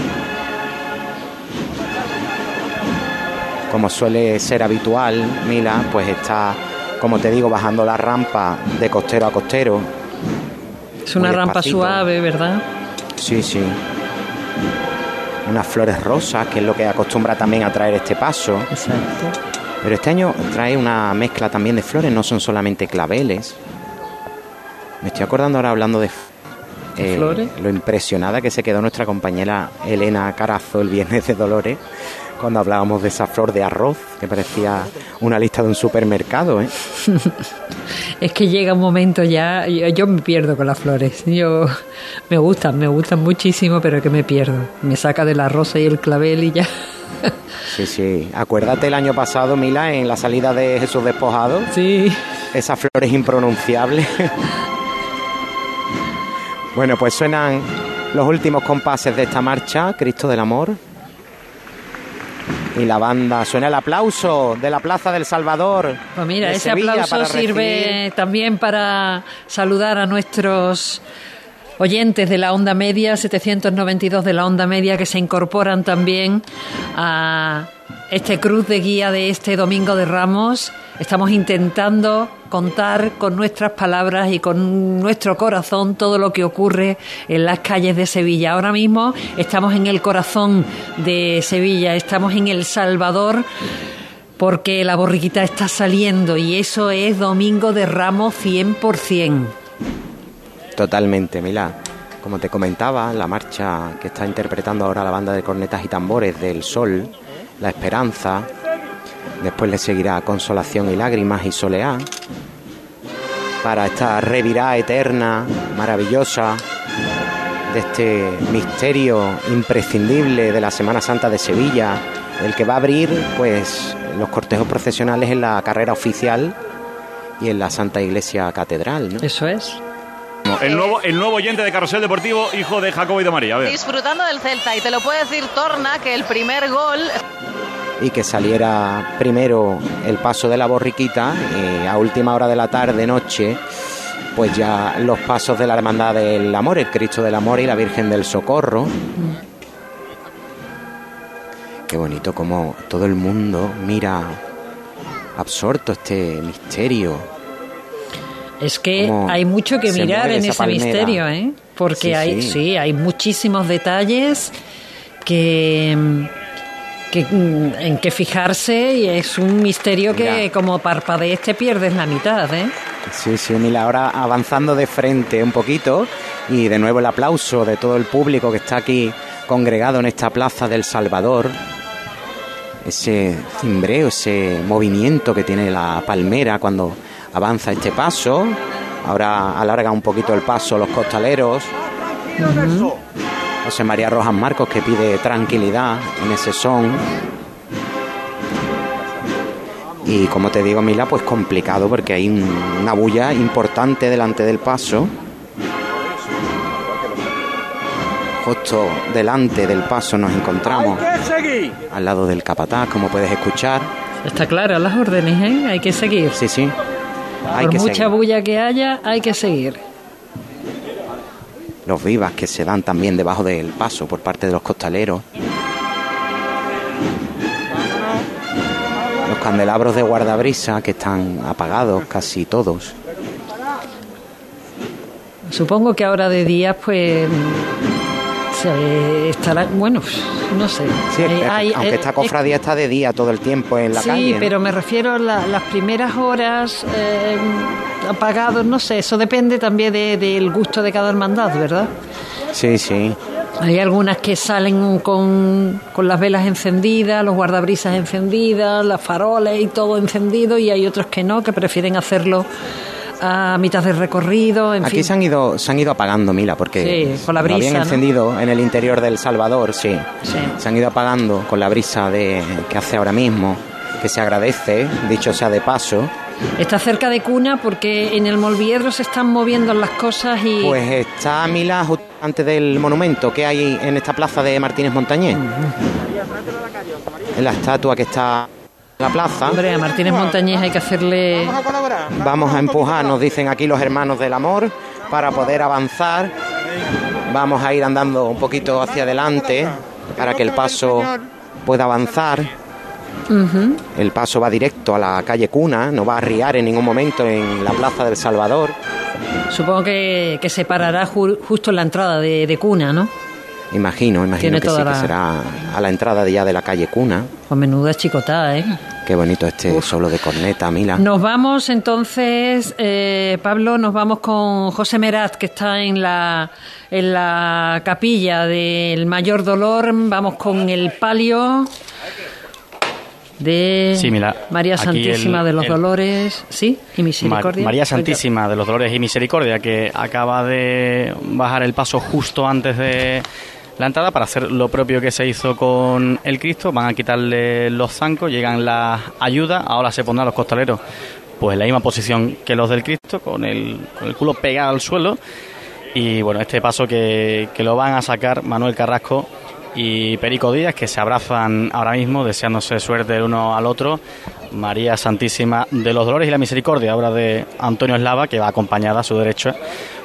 Como suele ser habitual, Mila, pues está, como te digo, bajando la rampa de costero a costero. Es una rampa suave, ¿verdad? Sí, sí. Unas flores rosas, que es lo que acostumbra también a traer este paso. Exacto. Pero este año trae una mezcla también de flores, no son solamente claveles. Me estoy acordando ahora hablando de eh, flores? lo impresionada que se quedó nuestra compañera Elena Carazo el viernes de Dolores cuando hablábamos de esa flor de arroz, que parecía una lista de un supermercado, ¿eh? es que llega un momento ya, yo, yo, me pierdo con las flores. Yo me gustan, me gustan muchísimo, pero que me pierdo. Me saca de la rosa y el clavel y ya. sí, sí. Acuérdate el año pasado, Mila, en la salida de Jesús Despojado. Sí. Esas flores impronunciables. bueno, pues suenan los últimos compases de esta marcha, Cristo del Amor. Y la banda, suena el aplauso de la Plaza del Salvador. Pues mira, ese aplauso sirve también para saludar a nuestros oyentes de la onda media, 792 de la onda media, que se incorporan también a este cruz de guía de este Domingo de Ramos. Estamos intentando contar con nuestras palabras y con nuestro corazón todo lo que ocurre en las calles de Sevilla. Ahora mismo estamos en el corazón de Sevilla, estamos en El Salvador porque la borriquita está saliendo y eso es Domingo de Ramos 100%. Totalmente, Mila. Como te comentaba, la marcha que está interpretando ahora la banda de cornetas y tambores del Sol, La Esperanza, después le seguirá Consolación y Lágrimas y Soleá, para esta revirá eterna, maravillosa, de este misterio imprescindible de la Semana Santa de Sevilla, el que va a abrir pues los cortejos procesionales en la carrera oficial y en la Santa Iglesia Catedral. ¿no? Eso es. El nuevo, el nuevo oyente de Carrusel Deportivo, hijo de Jacobo y de María. A ver. Disfrutando del Celta, y te lo puede decir Torna, que el primer gol y que saliera primero el paso de la borriquita y a última hora de la tarde, noche, pues ya los pasos de la Hermandad del Amor, el Cristo del Amor y la Virgen del Socorro. Qué bonito como todo el mundo mira absorto este misterio. Es que hay mucho que mirar en ese palmera. misterio, ¿eh? Porque Sí, hay, sí. sí, hay muchísimos detalles que que, mm, en que fijarse y es un misterio que como parpadees te pierdes la mitad, ¿eh? Sí, sí, mira, ahora avanzando de frente un poquito y de nuevo el aplauso de todo el público que está aquí congregado en esta plaza del Salvador. Ese cimbreo, ese movimiento que tiene la palmera cuando avanza este paso. Ahora alarga un poquito el paso los costaleros. José María Rojas Marcos que pide tranquilidad en ese son. Y como te digo, Mila, pues complicado porque hay un- una bulla importante delante del paso. Justo delante del paso nos encontramos al lado del capataz, como puedes escuchar. Está clara las órdenes, ¿eh? Hay que seguir. Sí, sí. Hay Por que mucha seguir. bulla que haya, hay que seguir. Los vivas que se dan también debajo del paso por parte de los costaleros. Los candelabros de guardabrisa que están apagados casi todos. Supongo que ahora de día, pues. Se estará. Bueno, no sé. Sí, Eh, hay- aunque eh, esta cofradía está de día todo el tiempo en la sí, calle. ¿no? pero me refiero a la- las primeras horas eh, apagados, no sé, eso depende también de- del gusto de cada hermandad, ¿verdad? Sí, sí. Hay algunas que salen con, con las velas encendidas, los guardabrisas encendidas, las faroles y todo encendido, y hay otros que no, que prefieren hacerlo a mitad de recorrido, en Aquí fin. se han ido se han ido apagando, Mila, porque Sí, con la lo habían encendido en el interior del Salvador, sí. Se han ido apagando con la brisa de que hace ahora mismo, que se agradece, dicho sea de paso. Está cerca de Cuna porque en el Molviedro se están moviendo las cosas y... Pues está Mila justo antes del monumento que hay en esta plaza de Martínez Montañés. En la estatua que está la plaza. Hombre, a Martínez Montañés hay que hacerle... Vamos a empujar, nos dicen aquí los hermanos del amor, para poder avanzar. Vamos a ir andando un poquito hacia adelante para que el paso pueda avanzar. El paso va directo a la calle Cuna, no va a arriar en ningún momento en la Plaza del Salvador. Supongo que, que se parará ju- justo en la entrada de, de Cuna, ¿no? Imagino, imagino Tiene que sí, que será a la entrada de ya de la calle Cuna. Pues menuda chicotá, ¿eh? Qué bonito este solo de corneta, Mila. Nos vamos entonces, eh, Pablo, nos vamos con José Meraz, que está en la, en la capilla del Mayor Dolor. Vamos con el palio de Sí, mira, María Santísima el- de los el- Dolores, ¿sí? Y Ma- Misericordia. María Santísima de los Dolores y Misericordia, que acaba de bajar el paso justo antes de la entrada para hacer lo propio que se hizo con el Cristo. Van a quitarle los zancos, llegan las ayudas, ahora se pondrán los costaleros pues en la misma posición que los del Cristo, con el, con el culo pegado al suelo. Y bueno, este paso que, que lo van a sacar Manuel Carrasco y Perico Díaz, que se abrazan ahora mismo, deseándose suerte el uno al otro. María Santísima de los Dolores y la Misericordia, obra de Antonio Eslava, que va acompañada a su derecha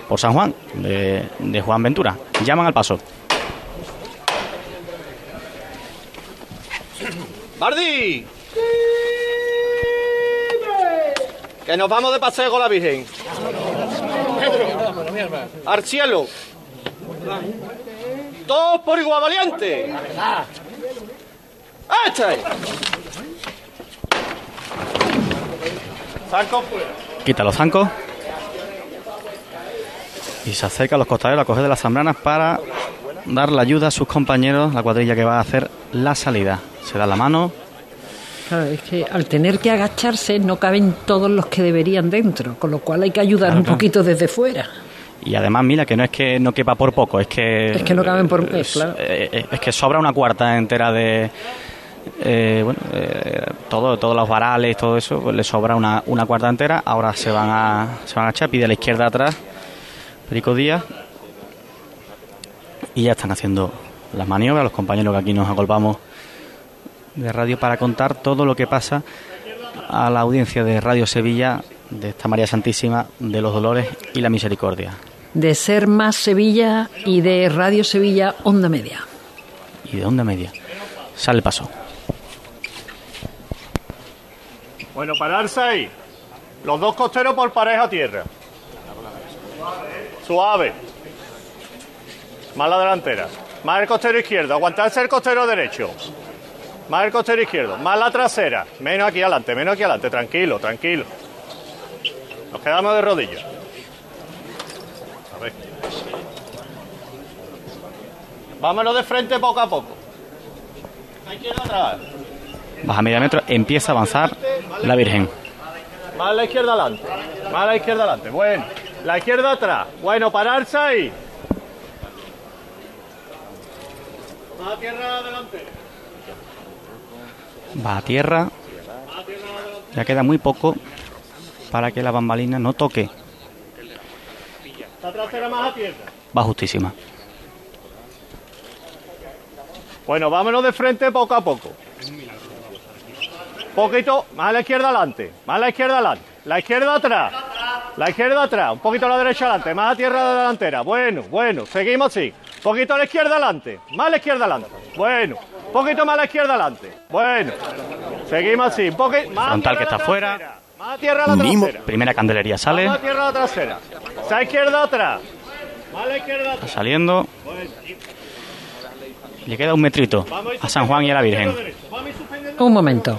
por San Juan, de, de Juan Ventura. Llaman al paso. ¡Bardi! Que nos vamos de paseo con la Virgen. Al cielo. Todos por igual valiente. ¡Este! Zanco. Quita los zancos. Y se acerca a los costaleros a coger de las zambranas para dar la ayuda a sus compañeros, la cuadrilla que va a hacer la salida. Se da la mano, Claro, es que al tener que agacharse no caben todos los que deberían dentro, con lo cual hay que ayudar Claro, un claro. poquito desde fuera. Y además, mira, que no es que no quepa por poco, es que... Es que no caben por- eh, Es, claro. eh, es que sobra una cuarta entera de... eh, bueno, eh, todo, todos los varales, todo eso, pues le sobra una, una cuarta entera. Ahora se van a se van a echar, pide a la izquierda atrás, Perico Díaz. Y ya están haciendo las maniobras, los compañeros que aquí nos agolpamos de radio para contar todo lo que pasa a la audiencia de Radio Sevilla de esta María Santísima de los Dolores y la Misericordia. De Ser Más Sevilla y de Radio Sevilla Onda Media. y de onda media. Sale el paso. Bueno, pararse ahí. Los dos costeros por pareja a tierra. Suave. Más la delantera. Más el costero izquierdo. Aguantarse el costero derecho. Más el costero izquierdo. Más la trasera. Menos aquí adelante, menos aquí adelante. Tranquilo, tranquilo. Nos quedamos de rodillas. A ver. Vámonos de frente poco a poco. Baja media metro, empieza a avanzar la Virgen. Más a la izquierda adelante. Más a la izquierda adelante. Bueno. La izquierda atrás. Bueno, pararse ahí. Más a tierra adelante. Va a tierra. Ya queda muy poco para que la bambalina no toque. Va justísima. Bueno, vámonos de frente poco a poco. Poquito, más a la izquierda adelante. Más a la izquierda adelante. La izquierda atrás. La izquierda atrás. Un poquito a la derecha adelante. Más a tierra de delantera. Bueno, bueno. Seguimos así. Poquito a la izquierda adelante. Más a la izquierda adelante. Bueno. Poquito más a la izquierda adelante. Bueno. Seguimos así. Un poquito más Frontal que está a la fuera. trasera. Más a tierra a la trasera. Primera candelería sale. Más a tierra a la trasera. Más a la izquierda atrás. Más a la izquierda Está atrás. saliendo. Le queda un metrito a San Juan y a la Virgen. Un momento.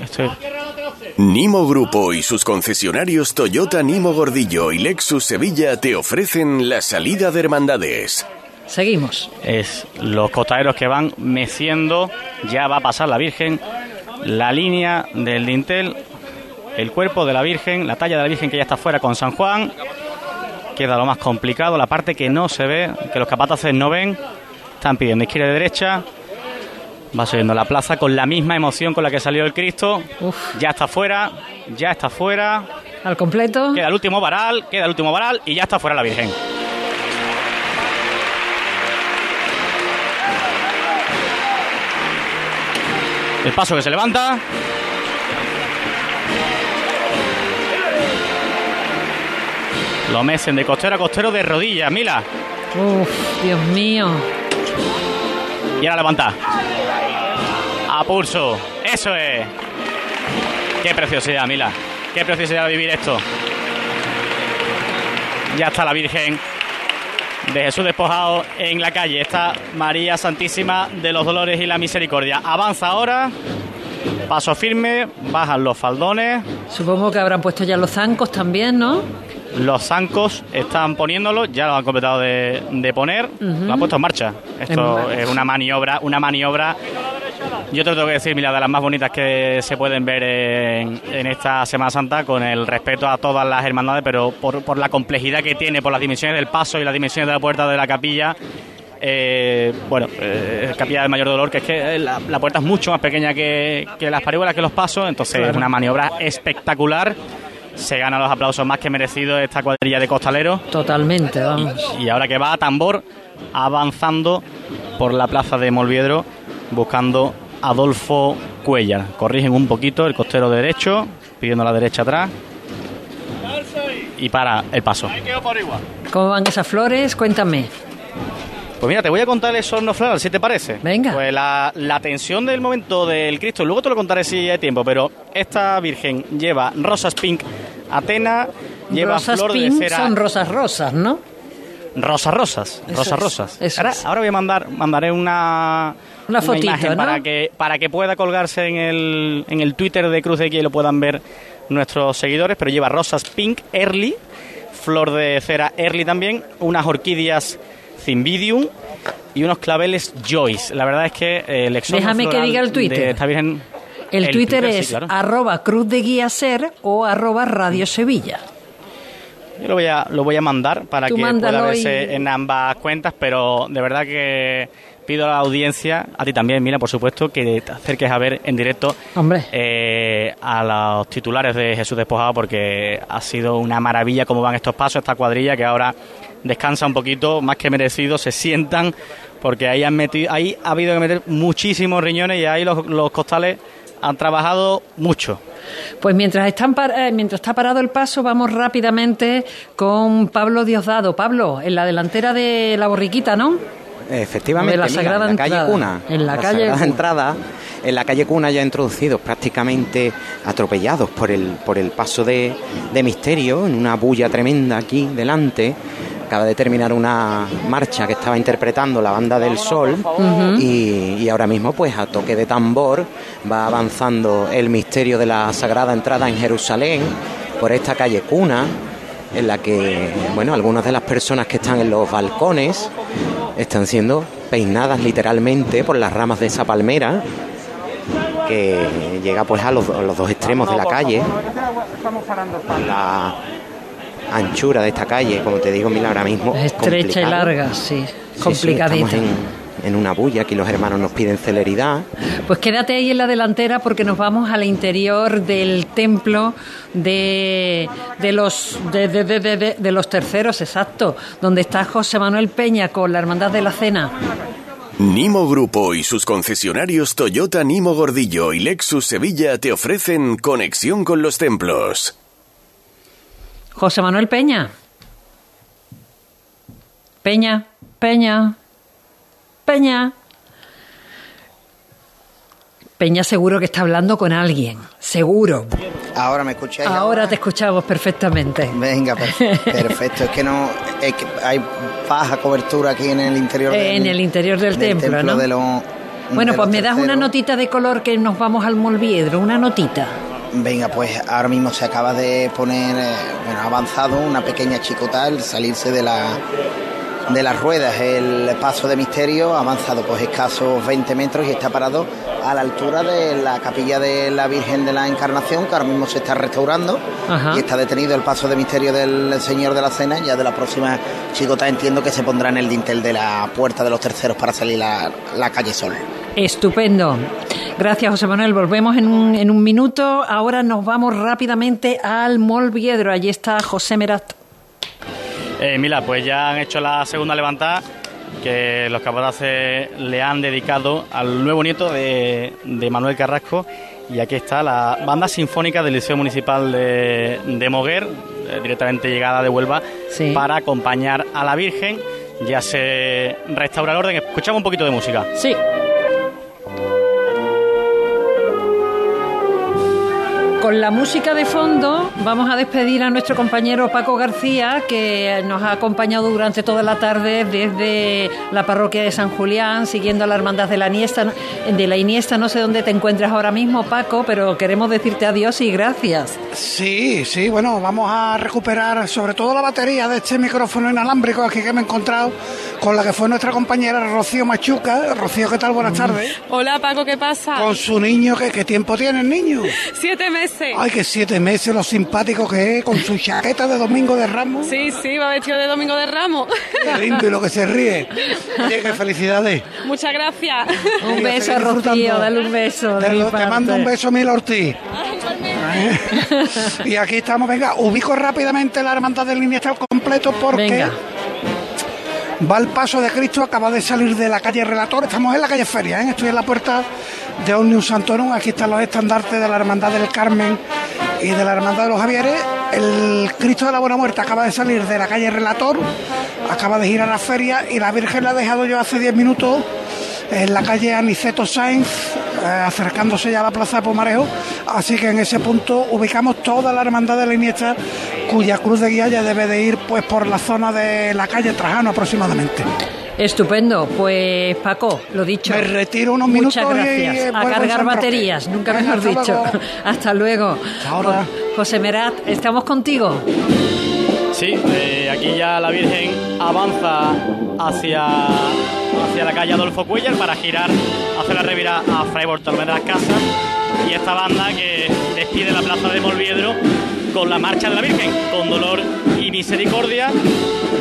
Nimo Grupo y sus concesionarios Toyota Nimo Gordillo y Lexus Sevilla te ofrecen la salida de hermandades. Seguimos. es los costaleros que van meciendo, ya va a pasar la Virgen, la línea del dintel, el cuerpo de la Virgen, la talla de la Virgen que ya está fuera con San Juan, queda lo más complicado, la parte que no se ve, que los capataces no ven, están pidiendo izquierda y derecha, va subiendo la plaza con la misma emoción con la que salió el Cristo, ya está fuera, ya está fuera, Al completo. queda el último varal, queda el último varal y ya está fuera la Virgen. El paso que se levanta. Lo mecen de costero a costero de rodillas, Mila. Uf, Dios mío. Y ahora levanta. A pulso. Eso es. Qué preciosidad, Mila. Qué preciosidad vivir esto. Ya está la Virgen de Jesús despojado en la calle. Está María Santísima de los Dolores y la Misericordia. Avanza ahora Paso firme, bajan los faldones. Supongo que habrán puesto ya los zancos también, ¿no? Los zancos están poniéndolo, ya lo han completado de, de poner, lo han puesto en marcha. Esto es una maniobra, una maniobra. Yo te lo tengo que decir, mira, de las más bonitas que se pueden ver en, en esta Semana Santa, con el respeto a todas las hermandades, pero por, por la complejidad que tiene, por las dimensiones del paso y las dimensiones de la puerta de la capilla. eh, bueno, eh, capilla del mayor dolor, que es que la, la puerta es mucho más pequeña que, que las parihuelas, que los pasos, entonces Claro. es una maniobra espectacular. Se gana los aplausos más que merecidos esta cuadrilla de costaleros. Totalmente, vamos. Y ahora que va a tambor, avanzando por la plaza de Molviedro, buscando Adolfo Cuellar. Corrigen un poquito el costero derecho, pidiendo la derecha atrás. Y para el paso. ¿Cómo van esas flores? Cuéntame. Pues mira, te voy a contar el sorno floral, si te parece. Venga. Pues la, la tensión del momento del Cristo, luego te lo contaré si hay tiempo, pero esta Virgen lleva rosas pink Atena, lleva rosas flor pink de cera. son rosas rosas, ¿no? Rosas rosas, rosas es, rosas. ahora, voy a mandar, mandaré una, Una fotito, imagen ¿no? para que para que pueda colgarse en el, en el Twitter de Cruz de Guía y lo puedan ver nuestros seguidores, pero lleva rosas pink early, flor de cera early también, unas orquídeas Cymbidium y unos claveles Joyce. La verdad es que eh, el Déjame que diga el Twitter. El, Twitter, es claro. arroba cruz de guía ser o arroba radio sevilla. Yo lo voy a, lo voy a mandar para Tú que pueda verse y- en ambas cuentas, pero de verdad que pido a la audiencia, a ti también, Mira, por supuesto, que te acerques a ver en directo Hombre. eh, a los titulares de Jesús Despojado, porque ha sido una maravilla cómo van estos pasos, esta cuadrilla que ahora descansa un poquito, más que merecido, se sientan, porque ahí, han metido, ahí ha habido que meter muchísimos riñones y ahí los, los costales han trabajado mucho. Pues mientras, están par- eh, mientras está parado el paso, vamos rápidamente con Pablo Diosdado. Pablo, en la delantera de la borriquita, ¿no? Efectivamente, De la mira, Sagrada en la calle. Cuna. En la calle Sagrada Cuna. Entrada, en la calle Cuna ya introducidos, prácticamente atropellados por el, por el paso de, de misterio, en una bulla tremenda aquí delante. Acaba de terminar una marcha que estaba interpretando la banda del Sol y, y ahora mismo, pues a toque de tambor, va avanzando el misterio de la Sagrada Entrada en Jerusalén por esta calle Cuna en la que, bueno, algunas de las personas que están en los balcones están siendo peinadas literalmente por las ramas de esa palmera que llega pues a los, a los dos extremos de la calle. La anchura de esta calle, como te digo, mira, ahora mismo Es estrecha y larga, sí. Sí, sí, Complicadita. estamos en, en una bulla, aquí los hermanos nos piden celeridad. Pues quédate ahí en la delantera porque nos vamos al interior del templo de, de los de, de- de- de- de- de los terceros, exacto, donde está José Manuel Peña con la Hermandad de la Cena. Nimo Grupo y sus concesionarios Toyota Nimo Gordillo y Lexus Sevilla te ofrecen conexión con los templos. José Manuel Peña. Peña, Peña, Peña. Peña seguro que está hablando con alguien, seguro. Ahora me escucháis. Ahora te escuchamos perfectamente. Venga, per- perfecto. Es que no, es que hay baja cobertura aquí en el interior. En del- el interior del templo, ¿no? de Bueno, de pues me das una notita de color que nos vamos al Molviedro, una notita. Venga, pues ahora mismo se acaba de poner, eh, bueno, avanzado una pequeña chicota al salirse de la de las ruedas el paso de misterio ha avanzado pues escasos 20 metros y está parado a la altura de la capilla de la Virgen de la Encarnación que ahora mismo se está restaurando Ajá. y está detenido el paso de misterio del Señor de la Cena ya de la próxima chicota entiendo que se pondrá en el dintel de la puerta de los terceros para salir a la calle Sol. Estupendo. Gracias, José Manuel. Volvemos en un, en un minuto. Ahora nos vamos rápidamente al Molviedro. Allí está José Merat. Eh, mira, pues ya han hecho la segunda levantada que los capataces le han dedicado al nuevo nieto de, de Manuel Carrasco. Y aquí está la banda sinfónica del Liceo Municipal de, de Moguer, eh, directamente llegada de Huelva, para acompañar a la Virgen. Ya se restaura el orden. Escuchamos un poquito de música. Sí. Con la música de fondo vamos a despedir a nuestro compañero Paco García, que nos ha acompañado durante toda la tarde desde la parroquia de San Julián, siguiendo la hermandad de la Iniesta. De la Iniesta no sé dónde te encuentras ahora mismo, Paco, pero queremos decirte adiós y gracias. Sí, sí, bueno, vamos a recuperar sobre todo la batería de este micrófono inalámbrico aquí que me he encontrado con la que fue nuestra compañera Rocío Machuca. Rocío, ¿qué tal? Buenas tardes. Hola Paco, ¿qué pasa? Con su niño, ¿qué, qué tiempo tiene el niño? Siete meses. Ay, que siete meses, lo simpático que es, con su chaqueta de Domingo de Ramos. Sí, sí, va vestido de Domingo de Ramos. Qué lindo y lo que se ríe. Oye, qué felicidades. Muchas gracias. Un beso a Rocío, dale un beso. de Te, lo- mando un beso, Mila Ortiz. y aquí estamos, venga, ubico rápidamente la hermandad del al completo porque Venga. Va el paso de Cristo, acaba de salir de la calle Relator, estamos en la calle Feria, ¿eh? estoy en la puerta de Omnium Santorum, aquí están los estandartes de la hermandad del Carmen y de la hermandad de los Javieres. El Cristo de la Buena Muerte acaba de salir de la calle Relator, acaba de girar a la feria y la Virgen la ha dejado yo hace 10 minutos en la calle Aniceto Sainz, acercándose ya a la plaza de Pomarejo. Así que en ese punto ubicamos toda la hermandad de la Iniesta, cuya cruz de guía ya debe de ir pues por la zona de la calle Trajano aproximadamente. Estupendo, pues Paco, lo dicho. Me retiro unos Muchas minutos y, gracias. eh, a vuelvo en cargar baterías, nunca mejor hasta dicho. luego. Hasta luego. ahora. Jo- José Merat, estamos contigo. Sí, eh, aquí ya la Virgen avanza hacia, hacia la calle Adolfo Cuellar para girar hacia la revira a Fray Bartolomé de las Casas y esta banda que despide la plaza de Molviedro con la marcha de la Virgen, con dolor y misericordia.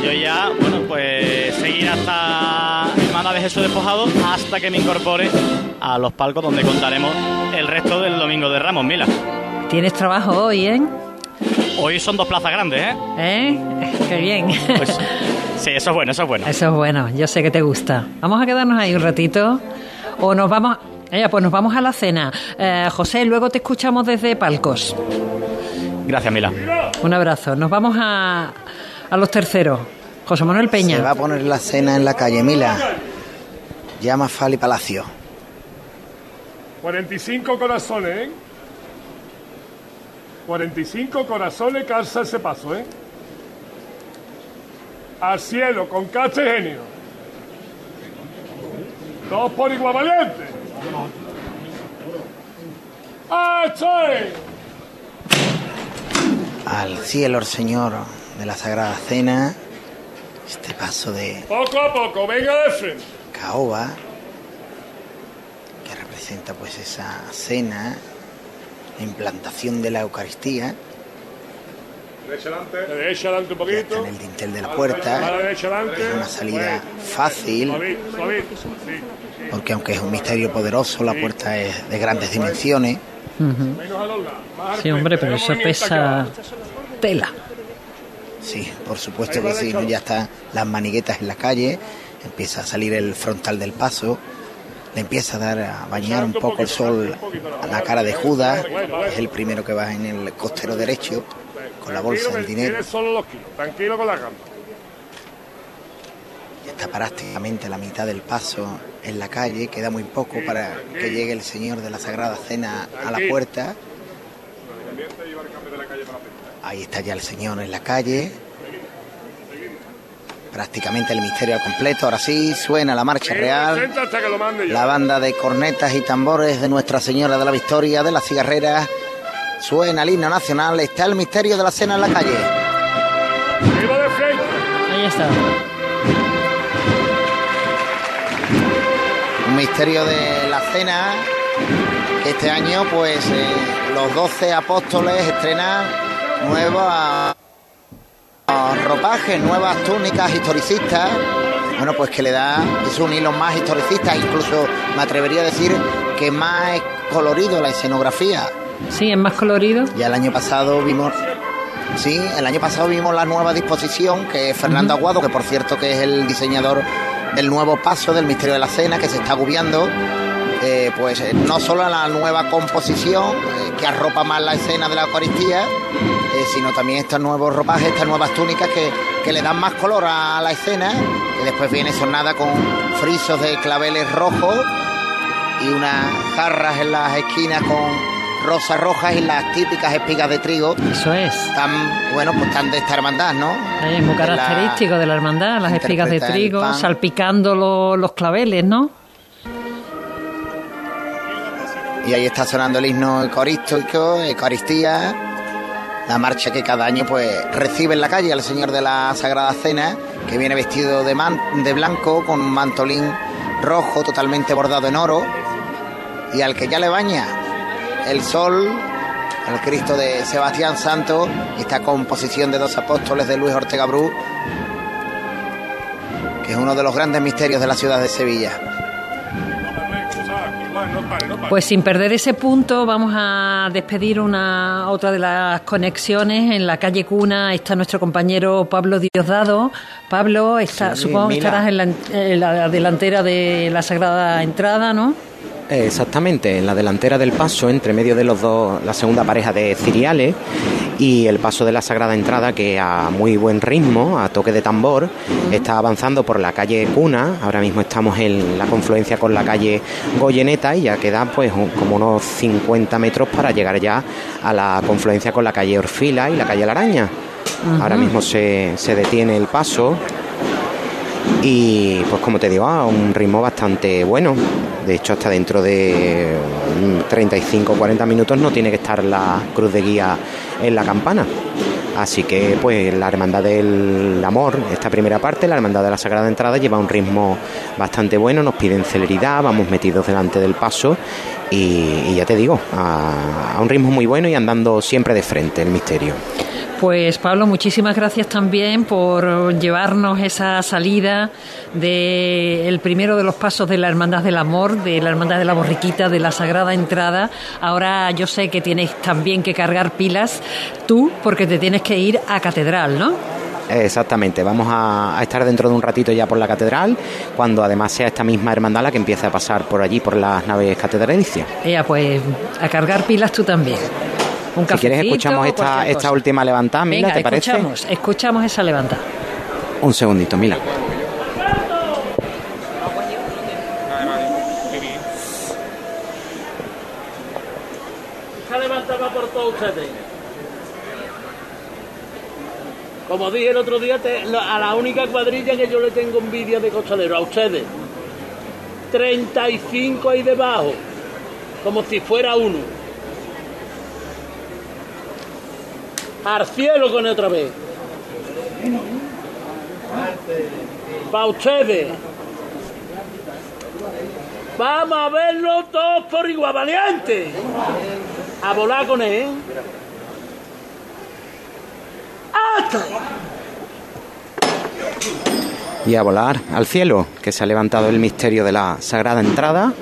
Yo ya, bueno, pues seguir hasta Hermandad de Jesús Despojado hasta que me incorpore a los palcos donde contaremos el resto del Domingo de Ramos, Mila. Tienes trabajo hoy, ¿eh? Hoy son dos plazas grandes, ¿eh? ¿Eh? Qué bien. Pues, sí, eso es bueno, eso es bueno. Eso es bueno, yo sé que te gusta. Vamos a quedarnos ahí un ratito o nos vamos... Eh, pues nos vamos a la cena. Eh, José, luego te escuchamos desde Palcos. Gracias, Mila. Un abrazo. Nos vamos a, a los terceros. José Manuel Peña. Se va a poner la cena en la calle Mila. Llama Fali Palacio. 45 corazones, ¿eh? 45 corazones calza ese paso, ¿eh? Al cielo, con cacha y genio. Todos por igual valiente. ¡Ache! Al cielo el Señor de la Sagrada Cena. Este paso de Poco a poco, venga de frente. caoba que representa pues esa cena, la implantación de la Eucaristía Derecha adelante. Derecha adelante un poquito. en el dintel de la puerta. Derecha adelante. Es una salida fácil, porque aunque es un misterio poderoso, la puerta es de grandes dimensiones. Sí, hombre, pero eso pesa tela. Sí, por supuesto que sí, ya están las maniguetas en la calle, empieza a salir el frontal del paso, le empieza a dar a bañar un poco el sol a la cara de Judas, es el primero que va en el costero derecho con la bolsa del dinero. Tranquilo con la está prácticamente a la mitad del paso en la calle, queda muy poco para que llegue el Señor de la Sagrada Cena a la puerta, ahí está ya el Señor en la calle, prácticamente el misterio al completo, ahora sí suena la marcha real. Senta hasta que lo mande yo. La banda de cornetas y tambores de Nuestra Señora de la Victoria de las Cigarreras suena el himno nacional. Está el misterio de la cena en la calle. Ahí está. Un misterio de la cena que este año, pues eh, los 12 apóstoles estrenan nuevos ropajes, nuevas túnicas historicistas. Bueno, pues que le da, es un hilo más historicista, incluso me atrevería a decir que más colorido la escenografía. Sí, es más colorido. Ya el año pasado vimos, sí, el año pasado vimos la nueva disposición que es Fernando Aguado, que por cierto que es el diseñador del nuevo paso del Misterio de la Cena, que se está agobiando. Eh, pues eh, no solo la nueva composición eh, que arropa más la escena de la Eucaristía, eh, sino también estos nuevos ropajes, estas nuevas túnicas que, que le dan más color a la escena, que después viene sonada con frisos de claveles rojos y unas jarras en las esquinas con rosas rojas y las típicas espigas de trigo. Eso es. Tan, bueno, pues tan de esta hermandad, ¿no? Es muy De la- característico de la hermandad, las espigas de trigo, salpicando lo- los claveles, ¿no? Y ahí está sonando el himno Eucaristía, la marcha que cada año pues recibe en la calle al Señor de la Sagrada Cena, que viene vestido de, blanco con un mantolín rojo totalmente bordado en oro, y al que ya le baña el sol, el Cristo de Sebastián Santo, esta composición de dos apóstoles de Luis Ortega Bru, que es uno de los grandes misterios de la ciudad de Sevilla. Pues sin perder ese punto, vamos a despedir una otra de las conexiones. En la calle Cuna está nuestro compañero Pablo Diosdado. Pablo, está, Sí, supongo que estarás en la, en la delantera de la Sagrada Entrada, ¿no? Exactamente, en la delantera del paso, entre medio de los dos, la segunda pareja de ciriales y el paso de la Sagrada Entrada que a muy buen ritmo, a toque de tambor, está avanzando por la calle Cuna. Ahora mismo estamos en la confluencia con la calle Goyeneta y ya quedan pues como unos 50 metros para llegar ya a la confluencia con la calle Orfila y la calle La Araña. Ahora mismo se, se detiene el paso y pues como te digo, a un ritmo bastante bueno. De hecho, hasta dentro de 35 o 40 minutos no tiene que estar la cruz de guía en la campana. Así que pues la Hermandad del Amor, esta primera parte, la Hermandad de la Sagrada Entrada lleva un ritmo bastante bueno, nos piden celeridad, vamos metidos delante del paso y, ya te digo, a un ritmo muy bueno y andando siempre de frente el misterio. Pues Pablo, muchísimas gracias también por llevarnos esa salida del primero de los pasos de la Hermandad del Amor, de la Hermandad de la Borriquita, de la Sagrada Entrada. Ahora yo sé que tienes también que cargar pilas tú porque te tienes que ir a Catedral, ¿no? Exactamente, vamos a, a estar dentro de un ratito ya por la catedral, cuando además sea esta misma hermandad la que empiece a pasar por allí, por las naves catedralicias. Ea, pues a cargar pilas tú también. Un Si quieres escuchamos esta, esta última levantada, Mila, Venga, ¿te parece? escuchamos, escuchamos esa levantada. Un segundito, Mila. Esta levantada por todos ustedes. Como dije el otro día, te- a la única cuadrilla que yo le tengo envidia de costalero, a ustedes. 35 ahí debajo, como si fuera uno. Al cielo con otra vez. Para ustedes. Vamos a verlo todos por igual, valiente. A volar con él. ¿eh? ¡Hasta! Y a volar al cielo, que se ha levantado el misterio de la Sagrada Entrada.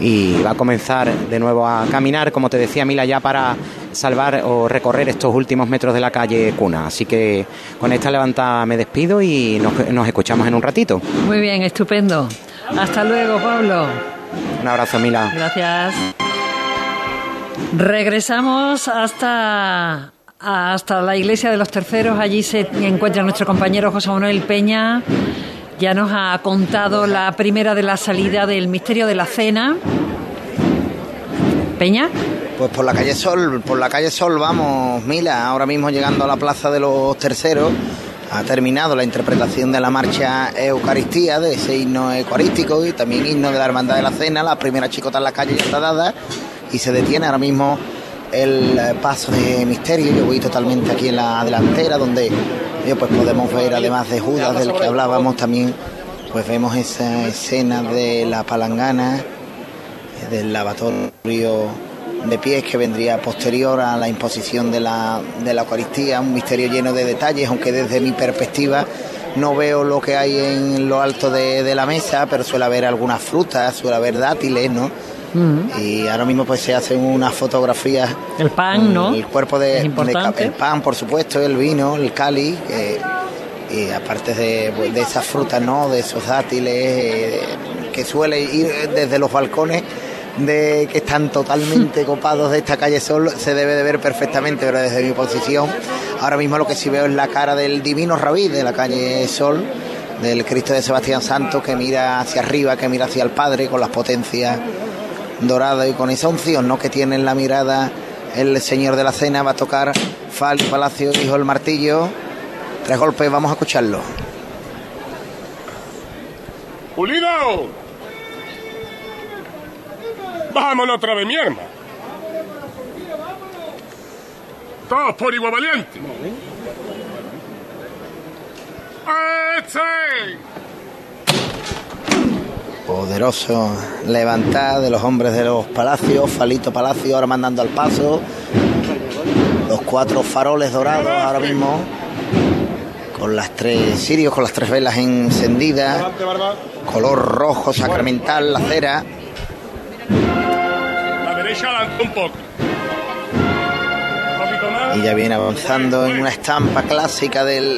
Y va a comenzar de nuevo a caminar, como te decía Mila, ya para salvar o recorrer estos últimos metros de la calle Cuna. Así que con esta levantada me despido y nos, nos escuchamos en un ratito. Muy bien, estupendo. Hasta luego, Pablo. Un abrazo, Mila. Gracias. Regresamos hasta, hasta la iglesia de los terceros. Allí se encuentra nuestro compañero José Manuel Peña. Ya nos ha contado la primera de la salida del misterio de la cena. Peña. Pues por la calle Sol, por la calle Sol vamos, Mila, ahora mismo llegando a la plaza de los terceros. Ha terminado la interpretación de la marcha Eucaristía, de ese himno eucarístico y también himno de la Hermandad de la Cena. La primera chicota en la calle ya está dada y se detiene ahora mismo el paso de misterio. Yo voy totalmente aquí en la delantera donde pues podemos ver, además de Judas, del que hablábamos, también pues vemos esa escena de la palangana del lavatorio de pies que vendría posterior a la imposición de la, de la Eucaristía, un misterio lleno de detalles, aunque desde mi perspectiva no veo lo que hay en lo alto de, de la mesa, pero suele haber algunas frutas, suele haber dátiles, ¿no? Y ahora mismo pues se hacen unas fotografías. El pan, ¿no? El cuerpo de, Es importante. de- el pan, por supuesto, el vino, el cáliz, eh, y aparte de, pues, de esas frutas, ¿no? De esos dátiles eh, que suele ir desde los balcones de que están totalmente copados de esta calle Sol se debe de ver perfectamente, pero desde mi posición ahora mismo lo que sí veo es la cara del divino rabí de la calle Sol, del Cristo de Sebastián Santo que mira hacia arriba, que mira hacia el Padre con las potencias dorado y con esa unción ¿no? que tiene en la mirada el señor de la cena. Va a tocar Fali Palacio, hijo el martillo. Tres golpes, vamos a escucharlo. ¡Pulido! Vámonos otra vez, mi hermano. Todos por igual valiente. ¡Este! Poderoso levantar de los hombres de los palacios. Falito Palacio ahora mandando al paso. Los cuatro faroles dorados ahora mismo. Con las tres sirios, con las tres velas encendidas. Color rojo sacramental, la cera. Derecha adelante viene avanzando en una estampa clásica del